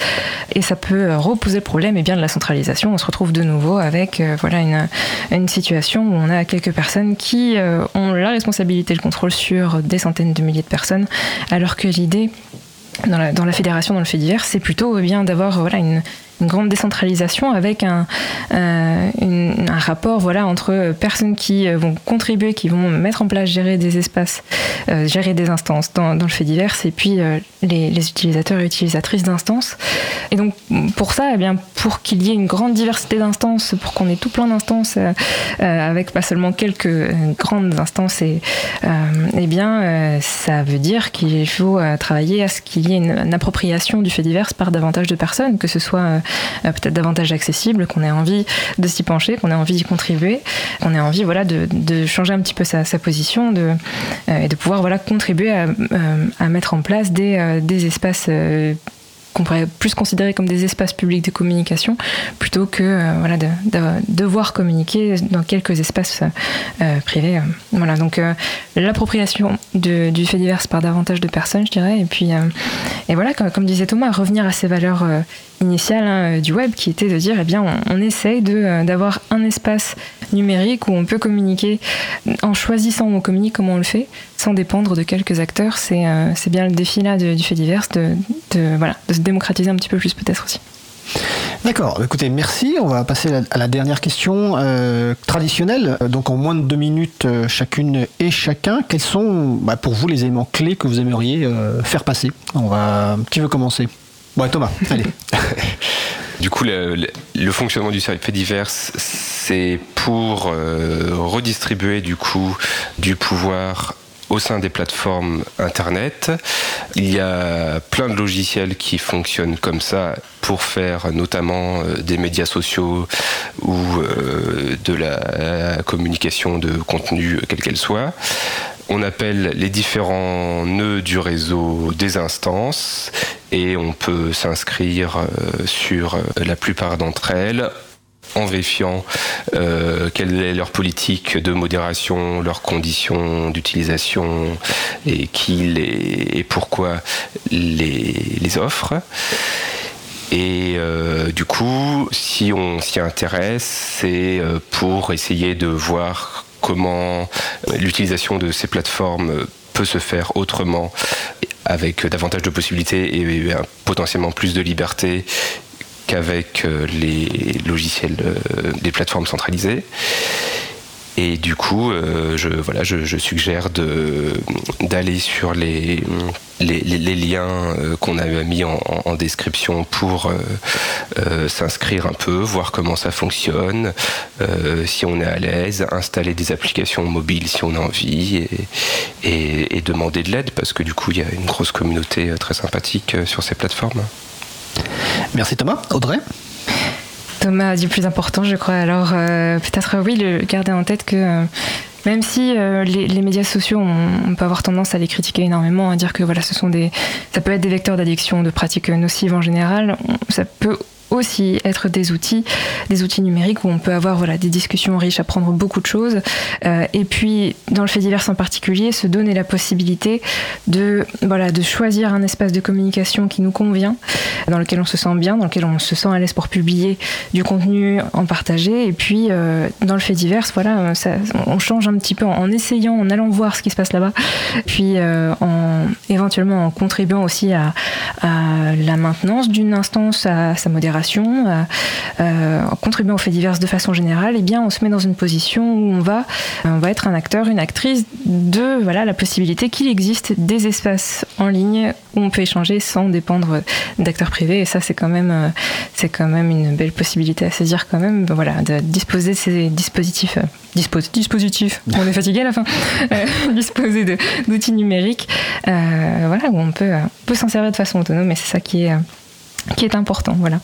et ça peut reposer le problème et bien de la centralisation. On se retrouve de nouveau avec voilà une, une situation où on a quelques personnes qui euh, ont la responsabilité et le contrôle sur des centaines de milliers de personnes, alors que l'idée dans la, dans la fédération, dans le fait divers, c'est plutôt eh bien d'avoir voilà une, une grande décentralisation avec un, euh, un rapport voilà entre personnes qui euh, vont contribuer, qui vont mettre en place, gérer des espaces, euh, gérer des instances dans, le fait divers, et puis les, utilisateurs et utilisatrices d'instances. Et donc pour ça, eh bien pour qu'il y ait une grande diversité d'instances, pour qu'on ait tout plein d'instances avec pas seulement quelques grandes instances, et eh bien ça veut dire qu'il faut travailler à ce qu'il y ait une, appropriation du fait divers par davantage de personnes, que ce soit peut-être davantage accessible, qu'on ait envie de s'y pencher, qu'on ait envie d'y contribuer, qu'on ait envie voilà de, changer un petit peu sa, position, de euh, et de pouvoir voilà contribuer à, euh, mettre en place des, euh, espaces euh, qu'on pourrait plus considérer comme des espaces publics de communication plutôt que euh, voilà de, de devoir communiquer dans quelques espaces euh, privés. euh. Voilà donc euh, l'appropriation du fait divers par davantage de personnes, je dirais, et puis euh, et voilà comme disait Thomas, revenir à ces valeurs euh, initiales hein, du web qui était de dire eh bien on, on essaye euh, d'avoir un espace numérique où on peut communiquer en choisissant où on communique, comment on le fait, sans dépendre de quelques acteurs. C'est euh, bien le défi là du fait divers de, de, voilà, de se démocratiser un petit peu plus peut-être aussi. D'accord, écoutez, merci. On va passer à la- dernière question euh, traditionnelle. Euh, Donc en moins de deux minutes euh, chacune et chacun, quels sont bah, pour vous les éléments clés que vous aimeriez euh, faire passer? On va. Qui veut commencer Ouais, Thomas, allez. Du coup, le fonctionnement du service fait divers, c'est pour euh, redistribuer du coup du pouvoir au sein des plateformes Internet. Il y a plein de logiciels qui fonctionnent comme ça pour faire notamment euh, des médias sociaux ou euh, de la communication de contenu, quelle qu'elle soit. On appelle les différents nœuds du réseau des instances et on peut s'inscrire euh, sur euh, la plupart d'entre elles en vérifiant euh, quelle est leur politique de modération, leurs conditions d'utilisation et qui les, et pourquoi les, les offre. Et du coup, si on s'y intéresse, c'est pour essayer de voir comment euh, l'utilisation de ces plateformes euh, peut se faire autrement, avec davantage de possibilités et, euh, potentiellement plus de liberté qu'avec les logiciels des plateformes centralisées. Et du coup, euh, je, voilà, je, suggère d'aller sur les, les, liens euh, qu'on a mis en, description pour euh, s'inscrire un peu, voir comment ça fonctionne, si on est à l'aise, installer des applications mobiles si on a envie et, et demander de l'aide parce que du coup, il y a une grosse communauté très sympathique sur ces plateformes. Merci Thomas. Audrey? Thomas a dit plus important, je crois. Alors, euh, peut-être, oui, le, garder en tête que. Euh, même si euh, les, médias sociaux, on, peut avoir tendance à les critiquer énormément, à dire que voilà, ce sont des, ça peut être des vecteurs d'addiction, de pratiques nocives en général. ça peut aussi être des outils, des outils numériques où on peut avoir voilà, des discussions riches, apprendre beaucoup de choses. Euh, et puis, dans le fait divers en particulier, se donner la possibilité de, voilà, de choisir un espace de communication qui nous convient, dans lequel on se sent bien, dans lequel on se sent à l'aise pour publier du contenu, en partager. Et puis, euh, dans le fait divers, voilà, on change un petit peu en, essayant, en allant voir ce qui se passe là-bas, puis euh, en éventuellement en contribuant aussi à la maintenance d'une instance, à sa modération euh, euh, en contribuant aux faits divers de façon générale, eh bien, on se met dans une position où on va, on va être un acteur, une actrice de voilà, la possibilité qu'il existe des espaces en ligne où on peut échanger sans dépendre d'acteurs privés. Et ça, c'est quand même, euh, c'est quand même une belle possibilité à saisir quand même, voilà, de disposer de ces dispositifs. dispositifs, on est fatigué à la fin, disposer d'outils numériques, voilà, où on peut, peut s'en servir de façon autonome, et c'est ça qui est, qui est important, voilà.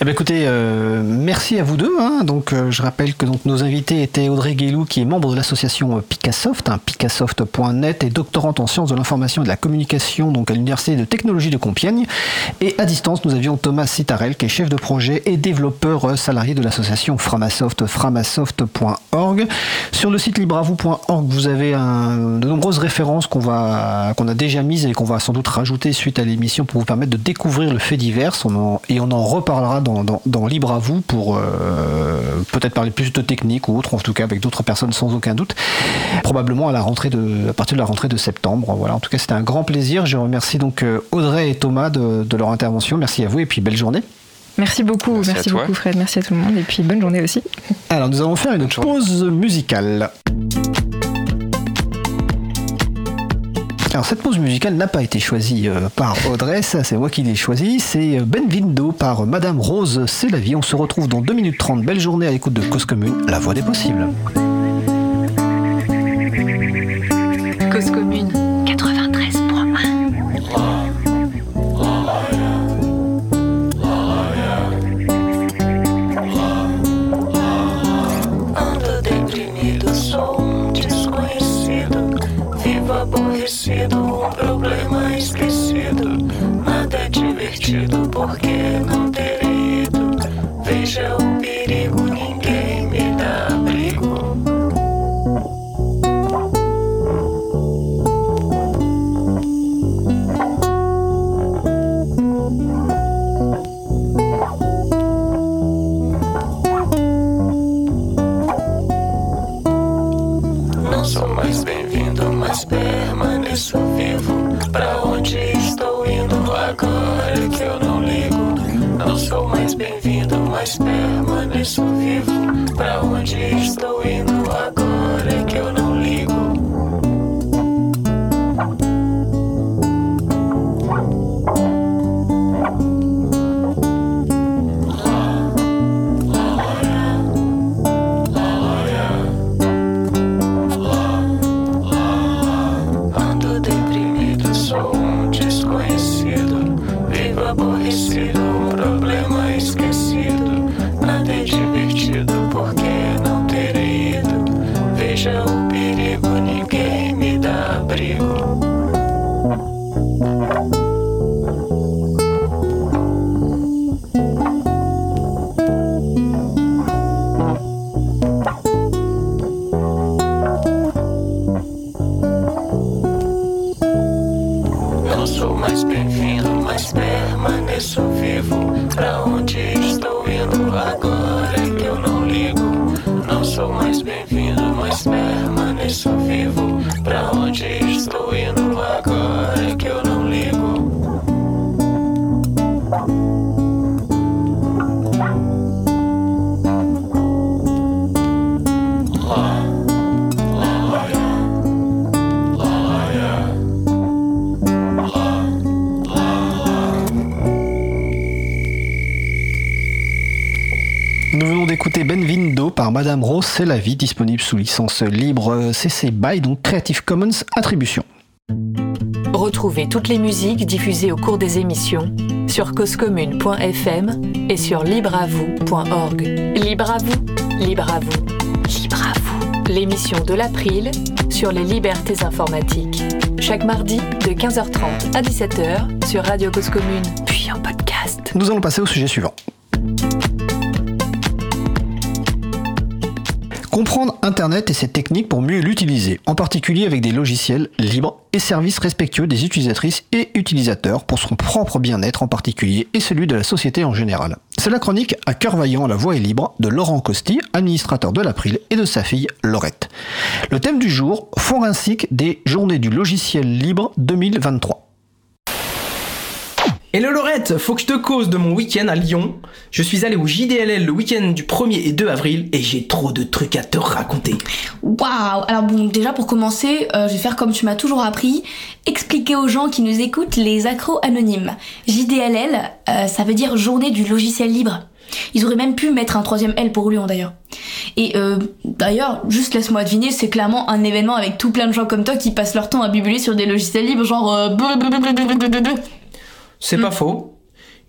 Eh bien, écoutez, euh, merci à vous deux. Hein. Donc, euh, je rappelle que donc, nos invités étaient Audrey Guélou, qui est membre de l'association euh, Picassoft, hein, picasoft.net, et doctorante en sciences de l'information et de la communication donc à l'Université de technologie de Compiègne. Et à distance, nous avions Thomas Citarel, qui est chef de projet et développeur salarié de l'association Framasoft, framasoft.org. Sur le site libravou.org, vous avez de nombreuses références qu'on qu'on a déjà mises et qu'on va sans doute rajouter suite à l'émission pour vous permettre de découvrir le fait divers. et on en reparlera dans, dans, Libre à vous pour euh, peut-être parler plus de technique ou autre, en tout cas avec d'autres personnes sans aucun doute. Probablement à la rentrée de, à partir de la rentrée de septembre. Voilà. En tout cas, c'était un grand plaisir. Je remercie donc euh, Audrey et Thomas de, leur intervention. Merci à vous et puis belle journée. Merci beaucoup, merci, beaucoup Fred, merci à tout le monde et puis bonne journée aussi. Alors nous allons faire une pause musicale. Alors cette pause musicale n'a pas été choisie euh, par Audrey, c'est moi qui l'ai choisie, c'est euh, Benvindo par Madame Rose C'est la vie. On se retrouve dans 2 minutes 30. Belle journée à l'écoute de Cause Commune, la voix des possibles. Bem-vindo, mas permaneço vivo. Pra onde estou indo agora C'est la vie, disponible sous licence libre CC BY, donc Creative Commons Attribution. Retrouvez toutes les musiques diffusées au cours des émissions sur causecommune.fm et sur libreavoue.org. Libre à vous, libre à vous, libre à vous. L'émission de l'April sur les libertés informatiques. Chaque mardi de 15h30 à 17h sur Radio Cause Commune, puis en podcast. Nous allons passer au sujet suivant. Internet et ses techniques pour mieux l'utiliser, en particulier avec des logiciels libres et services respectueux des utilisatrices et utilisateurs pour son propre bien-être en particulier et celui de la société en général. C'est la chronique à cœur vaillant, la voix est libre de Laurent Costi, administrateur de l'April et de sa fille Laurette. Le thème du jour, forensique des journées du logiciel libre 2023. Hello Laurette, faut que je te cause de mon week-end à Lyon. Je suis allé au JDLL le week-end du 1er et 2 avril et j'ai trop de trucs à te raconter. Waouh Alors bon, déjà pour commencer, euh, je vais faire comme tu m'as toujours appris, expliquer aux gens qui nous écoutent les accros anonymes. JDLL, euh, ça veut dire journée du logiciel libre. Ils auraient même pu mettre un troisième L pour Lyon d'ailleurs. Et euh, d'ailleurs, juste laisse-moi deviner, c'est clairement un événement avec tout plein de gens comme toi qui passent leur temps à bubuler sur des logiciels libres, genre... C'est pas faux.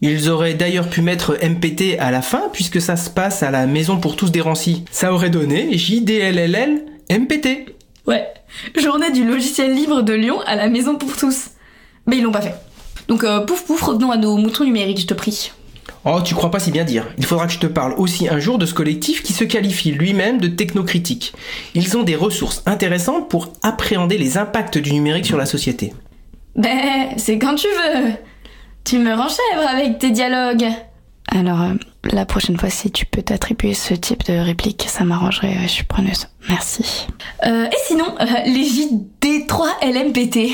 Ils auraient d'ailleurs pu mettre MPT à la fin puisque ça se passe à la maison pour tous des Rancy. Ça aurait donné JDLLL MPT. Ouais, journée du logiciel libre de Lyon à la maison pour tous. Mais ils l'ont pas fait. Donc euh, pouf pouf, revenons à nos moutons numériques, je te prie. Oh, tu crois pas si bien dire. Il faudra que je te parle aussi un jour de ce collectif qui se qualifie lui-même de technocritique. Ils ont des ressources intéressantes pour appréhender les impacts du numérique sur la société. Ben, c'est quand tu veux. Tu me renchèvres avec tes dialogues. Alors, euh, la prochaine fois, si tu peux t'attribuer ce type de réplique, ça m'arrangerait, je suis preneuse. Merci. Euh, et sinon, euh, les JD3LMPT.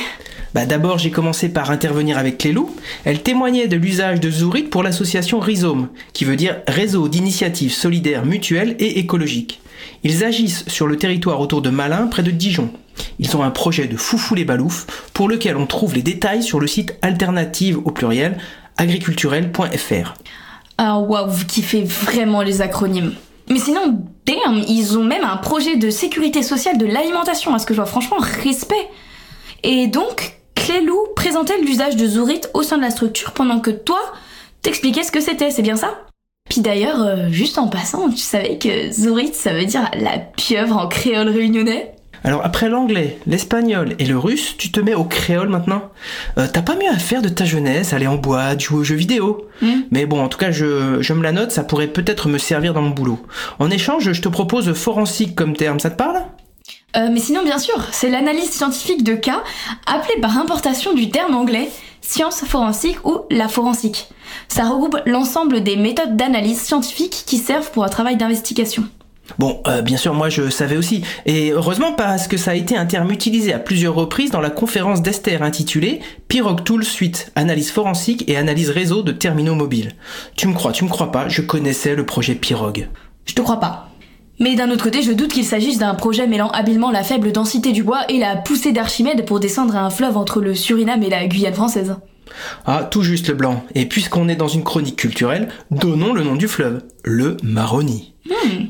Bah d'abord j'ai commencé par intervenir avec Clélou. Elle témoignait de l'usage de Zourit pour l'association Rhizome, qui veut dire Réseau d'initiatives solidaires mutuelles et écologiques. Ils agissent sur le territoire autour de Malin, près de Dijon. Ils ont un projet de foufou les baloufs, pour lequel on trouve les détails sur le site alternative au pluriel agriculturel.fr. Ah waouh, vous kiffez vraiment les acronymes. Mais sinon, damn, ils ont même un projet de sécurité sociale de l'alimentation, à ce que je vois franchement respect. Et donc, Clélou présentait l'usage de Zourit au sein de la structure pendant que toi, t'expliquais ce que c'était, c'est bien ça? Puis d'ailleurs, euh, juste en passant, tu savais que Zourit, ça veut dire la pieuvre en créole réunionnais? Alors après l'anglais, l'espagnol et le russe, tu te mets au créole maintenant. Euh, T'as pas mieux à faire de ta jeunesse, aller en boîte, jouer aux jeux vidéo. Hmm. Mais bon, en tout cas, je, je me la note, ça pourrait peut-être me servir dans mon boulot. En échange, je te propose forensique comme terme, ça te parle? Euh, mais sinon, bien sûr, c'est l'analyse scientifique de cas, appelée par importation du terme anglais science forensique ou la forensique. Ça regroupe l'ensemble des méthodes d'analyse scientifique qui servent pour un travail d'investigation. Bon, euh, bien sûr, moi je savais aussi. Et heureusement parce que ça a été un terme utilisé à plusieurs reprises dans la conférence d'Esther intitulée Pirog Tool Suite, analyse forensique et analyse réseau de terminaux mobiles. Tu me crois, tu me crois pas, je connaissais le projet Pirog. Je te crois pas. Mais d'un autre côté, je doute qu'il s'agisse d'un projet mêlant habilement la faible densité du bois et la poussée d'Archimède pour descendre à un fleuve entre le Suriname et la Guyane française. Ah, tout juste le blanc. Et puisqu'on est dans une chronique culturelle, donnons le nom du fleuve, le Maroni.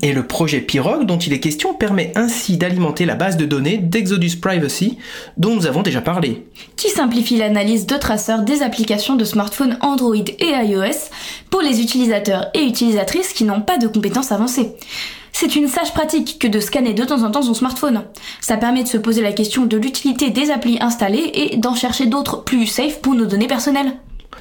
Et le projet Pirog dont il est question permet ainsi d'alimenter la base de données d'Exodus Privacy dont nous avons déjà parlé. Qui simplifie l'analyse de traceurs des applications de smartphones Android et iOS pour les utilisateurs et utilisatrices qui n'ont pas de compétences avancées. C'est une sage pratique que de scanner de temps en temps son smartphone. Ça permet de se poser la question de l'utilité des applis installées et d'en chercher d'autres plus safe pour nos données personnelles.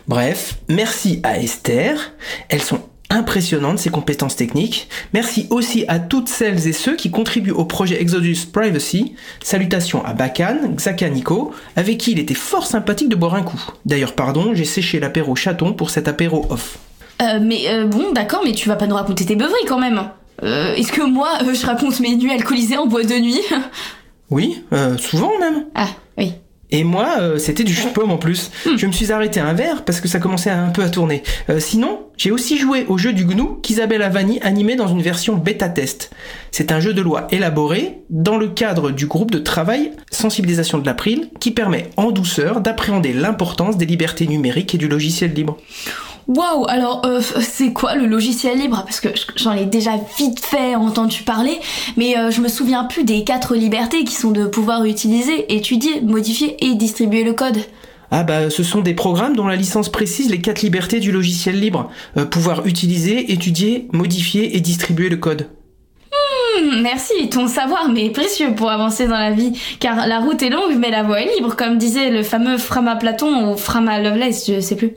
Bref, merci à Esther. Elles sont impressionnantes ces compétences techniques. Merci aussi à toutes celles et ceux qui contribuent au projet Exodus Privacy. Salutations à Bakan, Xaka Nico, avec qui il était fort sympathique de boire un coup. D'ailleurs, pardon, j'ai séché l'apéro chaton pour cet apéro off. Euh, mais euh, bon, d'accord, mais tu vas pas nous raconter tes beuveries quand même. Euh, Est-ce que moi, euh, je raconte mes nuits alcoolisées en boîte de nuit? Oui, euh, souvent même. Ah, oui. Et moi, c'était du jus de pomme en plus. Je me suis arrêté à un verre parce que ça commençait un peu à tourner. Sinon, j'ai aussi joué au jeu du GNU qu'Isabelle Avani animait dans une version bêta-test. C'est un jeu de loi élaboré dans le cadre du groupe de travail sensibilisation de l'April qui permet en douceur d'appréhender l'importance des libertés numériques et du logiciel libre. Waouh, alors euh, c'est quoi le logiciel libre? Parce que j'en ai déjà vite fait entendu parler, mais euh, je me souviens plus des quatre libertés qui sont de pouvoir utiliser, étudier, modifier et distribuer le code. Ah bah ce sont des programmes dont la licence précise les quatre libertés du logiciel libre. Euh, pouvoir utiliser, étudier, modifier et distribuer le code. Hmm, merci, ton savoir m'est précieux pour avancer dans la vie, car la route est longue mais la voie est libre, comme disait le fameux Frama Platon ou Frama Lovelace, je sais plus.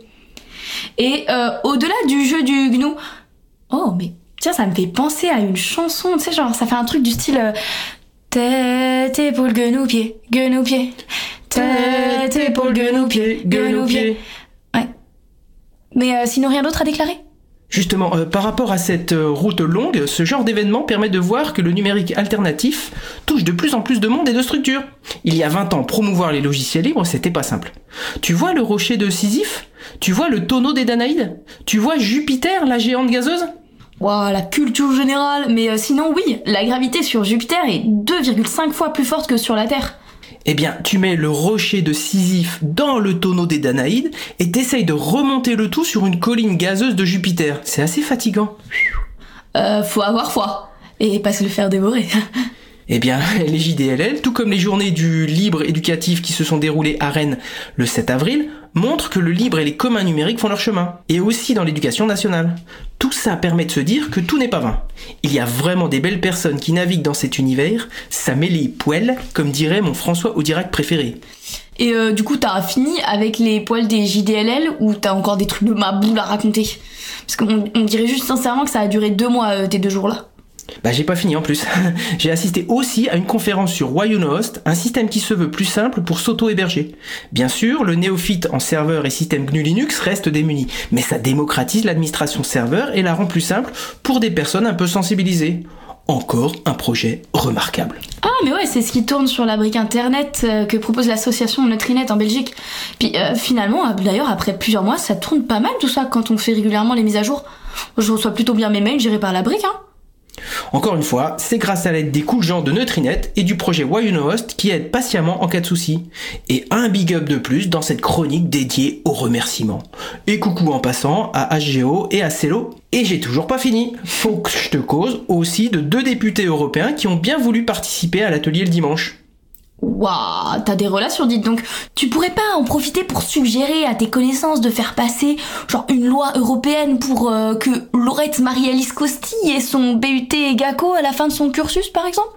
Et euh, au-delà du jeu du gnou, oh mais tiens ça me fait penser à une chanson, tu sais genre ça fait un truc du style euh, tête épaule genou pied, genou pied, tête épaule genou pied, genou pied. Ouais. Mais euh, sinon rien d'autre à déclarer? Justement, euh, par rapport à cette euh, route longue, ce genre d'événement permet de voir que le numérique alternatif touche de plus en plus de monde et de structures. Il y a 20 ans, promouvoir les logiciels libres, c'était pas simple. Tu vois le rocher de Sisyphe? Tu vois le tonneau des Danaïdes? Tu vois Jupiter, la géante gazeuse? Waouh, la culture générale Mais euh, sinon oui, la gravité sur Jupiter est 2,5 fois plus forte que sur la Terre. Eh bien, tu mets le rocher de Sisyphe dans le tonneau des Danaïdes et t'essayes de remonter le tout sur une colline gazeuse de Jupiter. C'est assez fatigant. Euh, faut avoir foi. Et pas se le faire dévorer. Eh bien, les JDLL, tout comme les journées du libre éducatif qui se sont déroulées à Rennes le 7 avril, montrent que le libre et les communs numériques font leur chemin, et aussi dans l'éducation nationale. Tout ça permet de se dire que tout n'est pas vain. Il y a vraiment des belles personnes qui naviguent dans cet univers, ça met les comme dirait mon François Audirac préféré. Et euh, du coup, t'as fini avec les poils des JDLL ou t'as encore des trucs de ma boule à raconter? Parce qu'on on dirait juste sincèrement que ça a duré deux mois euh, tes deux jours-là. Bah j'ai pas fini en plus. j'ai assisté aussi à une conférence sur Host, un système qui se veut plus simple pour s'auto-héberger. Bien sûr, le néophyte en serveur et système GNU Linux reste démuni, mais ça démocratise l'administration serveur et la rend plus simple pour des personnes un peu sensibilisées. Encore un projet remarquable. Ah mais ouais, c'est ce qui tourne sur la brique internet euh, que propose l'association Neutrinet en Belgique. Puis euh, finalement, euh, d'ailleurs, après plusieurs mois, ça tourne pas mal tout ça quand on fait régulièrement les mises à jour. Je reçois plutôt bien mes mails gérés par la brique, hein. Encore une fois, c'est grâce à l'aide des cool gens de Neutrinet et du projet Host qui aident patiemment en cas de souci. Et un big up de plus dans cette chronique dédiée aux remerciements. Et coucou en passant à HGO et à Cello. Et j'ai toujours pas fini. Faut que je te cause aussi de deux députés européens qui ont bien voulu participer à l'atelier le dimanche. Waouh, t'as des relations dites donc. Tu pourrais pas en profiter pour suggérer à tes connaissances de faire passer genre une loi européenne pour euh, que Laurette Marie-Alice Costi ait son BUT GACO à la fin de son cursus par exemple?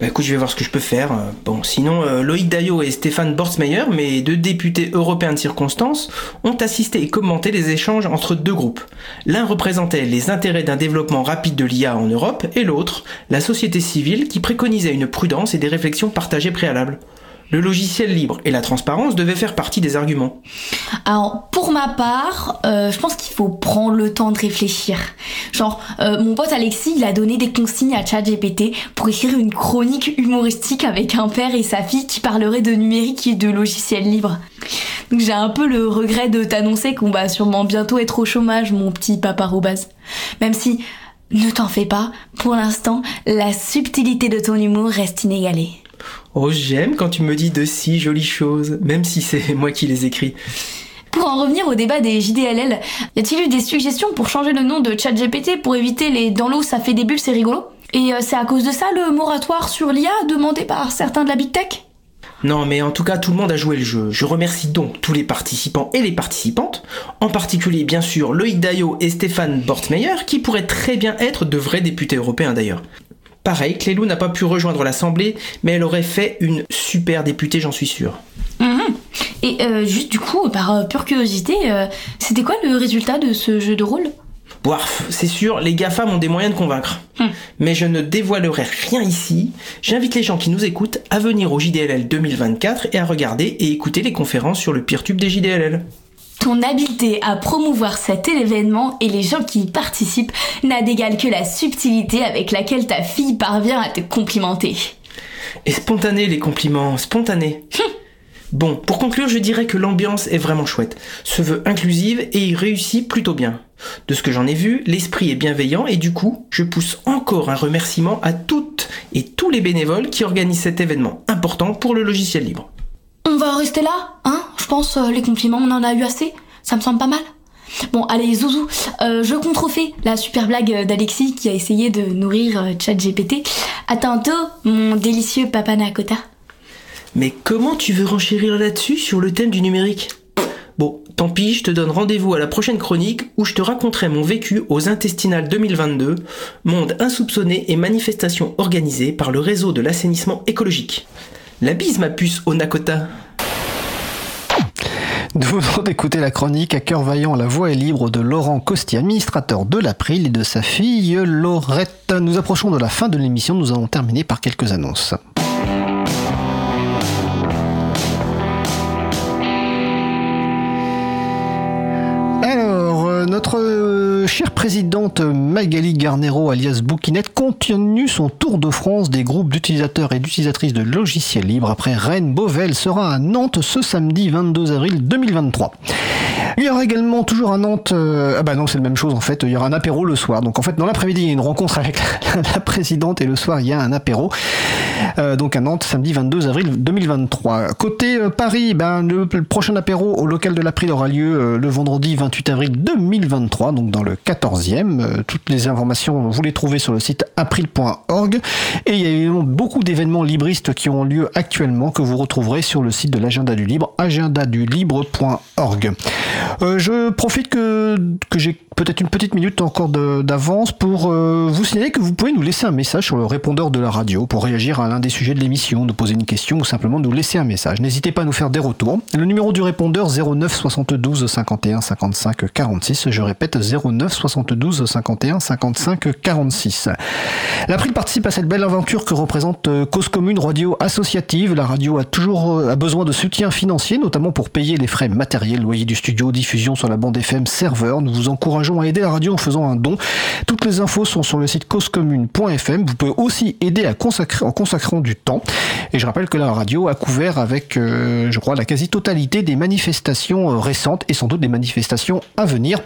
Bah écoute, je vais voir ce que je peux faire. Bon, sinon euh, Loïc Daillot et Stéphane Bortsmeyer, mes deux députés européens de circonstance, ont assisté et commenté les échanges entre deux groupes. L'un représentait les intérêts d'un développement rapide de l'IA en Europe et l'autre, la société civile qui préconisait une prudence et des réflexions partagées préalables. Le logiciel libre et la transparence devaient faire partie des arguments. Alors, pour ma part, euh, je pense qu'il faut prendre le temps de réfléchir. Genre, euh, mon pote Alexis, il a donné des consignes à ChatGPT pour écrire une chronique humoristique avec un père et sa fille qui parleraient de numérique et de logiciel libre. Donc j'ai un peu le regret de t'annoncer qu'on va sûrement bientôt être au chômage, mon petit papa Robaz. Même si, ne t'en fais pas, pour l'instant, la subtilité de ton humour reste inégalée. Oh, j'aime quand tu me dis de si jolies choses, même si c'est moi qui les écris. Pour en revenir au débat des JDLL, y a-t-il eu des suggestions pour changer le nom de ChatGPT pour éviter les dans l'eau ça fait des bulles, c'est rigolo Et euh, c'est à cause de ça le moratoire sur l'IA demandé par certains de la Big Tech? Non, mais en tout cas, tout le monde a joué le jeu. Je remercie donc tous les participants et les participantes, en particulier bien sûr Loïc Daillot et Stéphane Bortmeyer, qui pourraient très bien être de vrais députés européens d'ailleurs. Pareil, Clélou n'a pas pu rejoindre l'Assemblée, mais elle aurait fait une super députée, j'en suis sûr. Mhm. Et euh, juste du coup, par euh, pure curiosité, euh, c'était quoi le résultat de ce jeu de rôle? Boirf, c'est sûr, les GAFAM ont des moyens de convaincre. Hum. Mais je ne dévoilerai rien ici. J'invite les gens qui nous écoutent à venir au JDLL 2024 et à regarder et écouter les conférences sur le tube des JDLL. Ton habileté à promouvoir cet événement et les gens qui y participent n'a d'égal que la subtilité avec laquelle ta fille parvient à te complimenter. Et spontané les compliments, spontané. bon, pour conclure, je dirais que l'ambiance est vraiment chouette, se veut inclusive et il réussit plutôt bien. De ce que j'en ai vu, l'esprit est bienveillant et du coup, je pousse encore un remerciement à toutes et tous les bénévoles qui organisent cet événement important pour le logiciel libre. On va rester là, hein Je pense, euh, les compliments, on en a eu assez. Ça me semble pas mal. Bon, allez, Zouzou, euh, je contrefais la super blague d'Alexis qui a essayé de nourrir euh, ChatGPT. À tantôt, mon délicieux papa Nakota. Mais comment tu veux renchérir là-dessus sur le thème du numérique? Bon, tant pis, je te donne rendez-vous à la prochaine chronique où je te raconterai mon vécu aux intestinales 2022, monde insoupçonné et manifestations organisées par le réseau de l'assainissement écologique. La bise ma puce au Nakota Nous venons d'écouter la chronique à cœur vaillant La voix est libre de Laurent Costi, administrateur de l'April et de sa fille Laurette. Nous approchons de la fin de l'émission, nous allons terminer par quelques annonces. Présidente Magali Garnero, alias Bouquinette, continue son tour de France des groupes d'utilisateurs et d'utilisatrices de logiciels libres après Rennes Beauvel sera à Nantes ce samedi 22 avril 2023. Il y aura également toujours à Nantes, euh, ah bah non c'est la même chose en fait, il y aura un apéro le soir. Donc en fait dans l'après-midi il y a une rencontre avec la, présidente et le soir il y a un apéro. Euh, donc à Nantes samedi 22 avril 2023. Côté euh, Paris, ben, le, le prochain apéro au local de l'April aura lieu le vendredi 28 avril 2023, donc dans le 14e. Euh, toutes les informations vous les trouvez sur le site april.org et il y a évidemment beaucoup d'événements libristes qui ont lieu actuellement que vous retrouverez sur le site de l'agenda du libre, agendadulibre.org. Euh, je profite que, j'ai peut-être une petite minute encore d'avance pour euh, vous signaler que vous pouvez nous laisser un message sur le répondeur de la radio pour réagir à l'un des sujets de l'émission, nous poser une question ou simplement nous laisser un message. N'hésitez pas à nous faire des retours. Le numéro du répondeur 09 72 51 55 46. Je répète 09 72 51 55 46. L'April participe à cette belle aventure que représente euh, Cause Commune Radio Associative. La radio a toujours a besoin de soutien financier, notamment pour payer les frais matériels, loyer du studio, diffusion sur la bande FM serveur. Nous vous encourageons à aider la radio en faisant un don. Toutes les infos sont sur le site causecommune.fm. Vous pouvez aussi aider à consacrer, en consacrant du temps. Et je rappelle que la radio a couvert avec, euh, je crois, la quasi-totalité des manifestations euh, récentes et sans doute des manifestations à venir,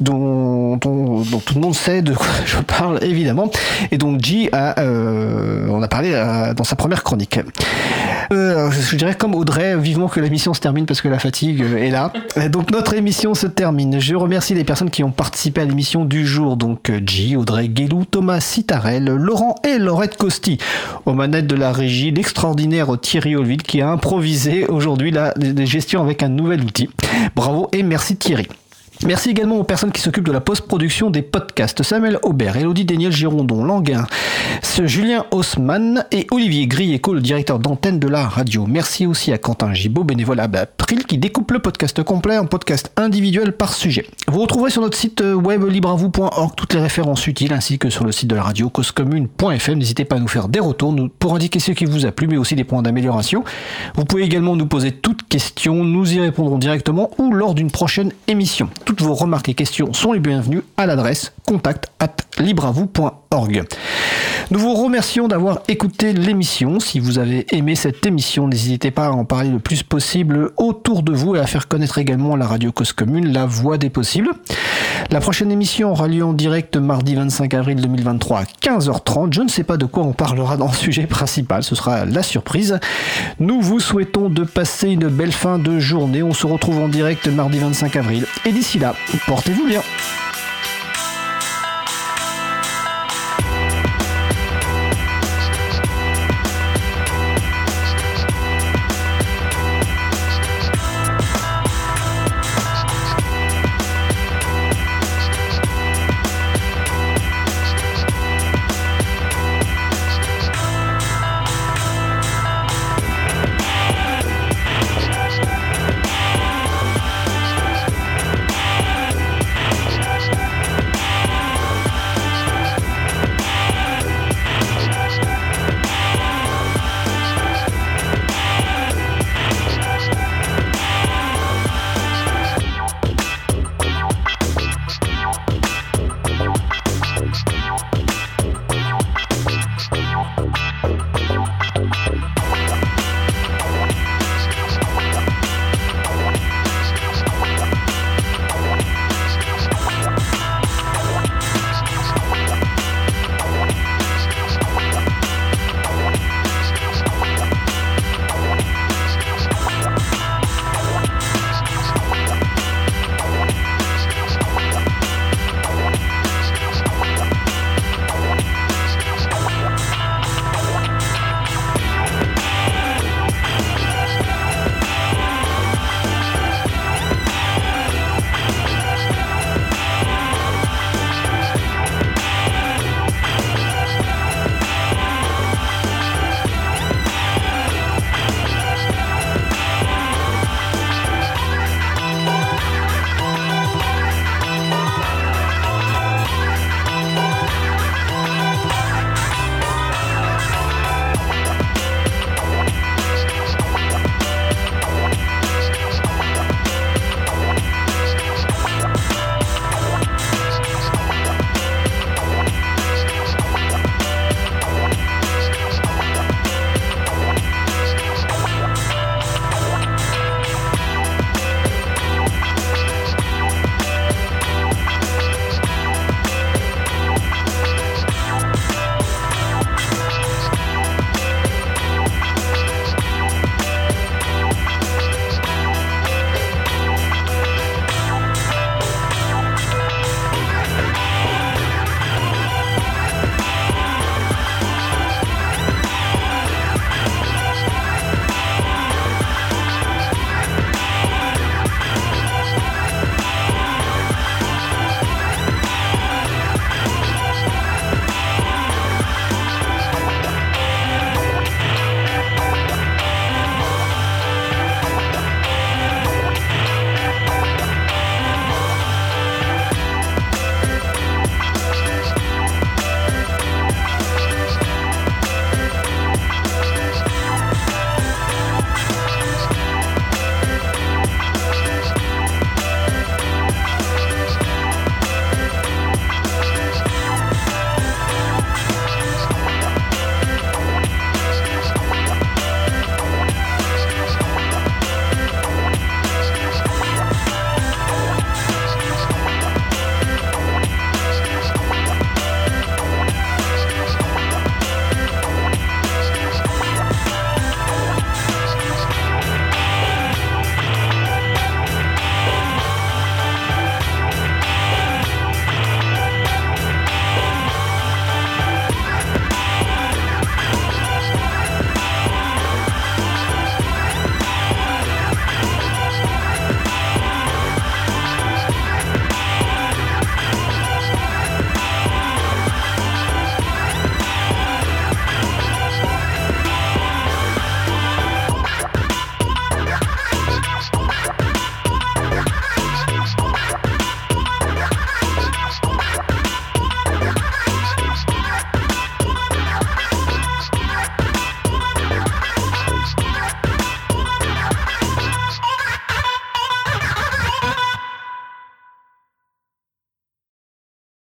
dont, tout le monde sait de quoi je parle évidemment. Et donc G a, euh, on a parlé dans sa première chronique. Je dirais comme Audrey, vivement que l'émission se termine parce que la fatigue est là. Donc notre émission se termine. Je remercie les personnes qui ont participé à l'émission du jour. Donc euh, G, Audrey Guélou, Thomas Citarel, Laurent et Laurette Costi. Aux manettes de la régie, l'extraordinaire Thierry Olville qui a improvisé aujourd'hui la gestion avec un nouvel outil. Bravo et merci Thierry. Merci également aux personnes qui s'occupent de la post-production des podcasts. Samuel Aubert, Elodie Daniel Girondon, Languin, Julien Haussmann et Olivier Grieco, le directeur d'antenne de la radio. Merci aussi à Quentin Gibaud, bénévole à April, qui découpe le podcast complet en podcast individuel par sujet. Vous retrouverez sur notre site web libreavou.org toutes les références utiles ainsi que sur le site de la radio causecommune.fm. N'hésitez pas à nous faire des retours pour indiquer ce qui vous a plu mais aussi des points d'amélioration. Vous pouvez également nous poser toutes questions, nous y répondrons directement ou lors d'une prochaine émission. Toutes vos remarques et questions sont les bienvenues à l'adresse contact at libreavou.org. Nous vous remercions d'avoir écouté l'émission. Si vous avez aimé cette émission, n'hésitez pas à en parler le plus possible autour de vous et à faire connaître également la radio Cause Commune, la voix des possibles. La prochaine émission aura lieu en direct mardi 25 avril 2023 à 15h30. Je ne sais pas de quoi on parlera dans le sujet principal, ce sera la surprise. Nous vous souhaitons de passer une belle fin de journée. On se retrouve en direct mardi 25 avril. Et portez-vous bien.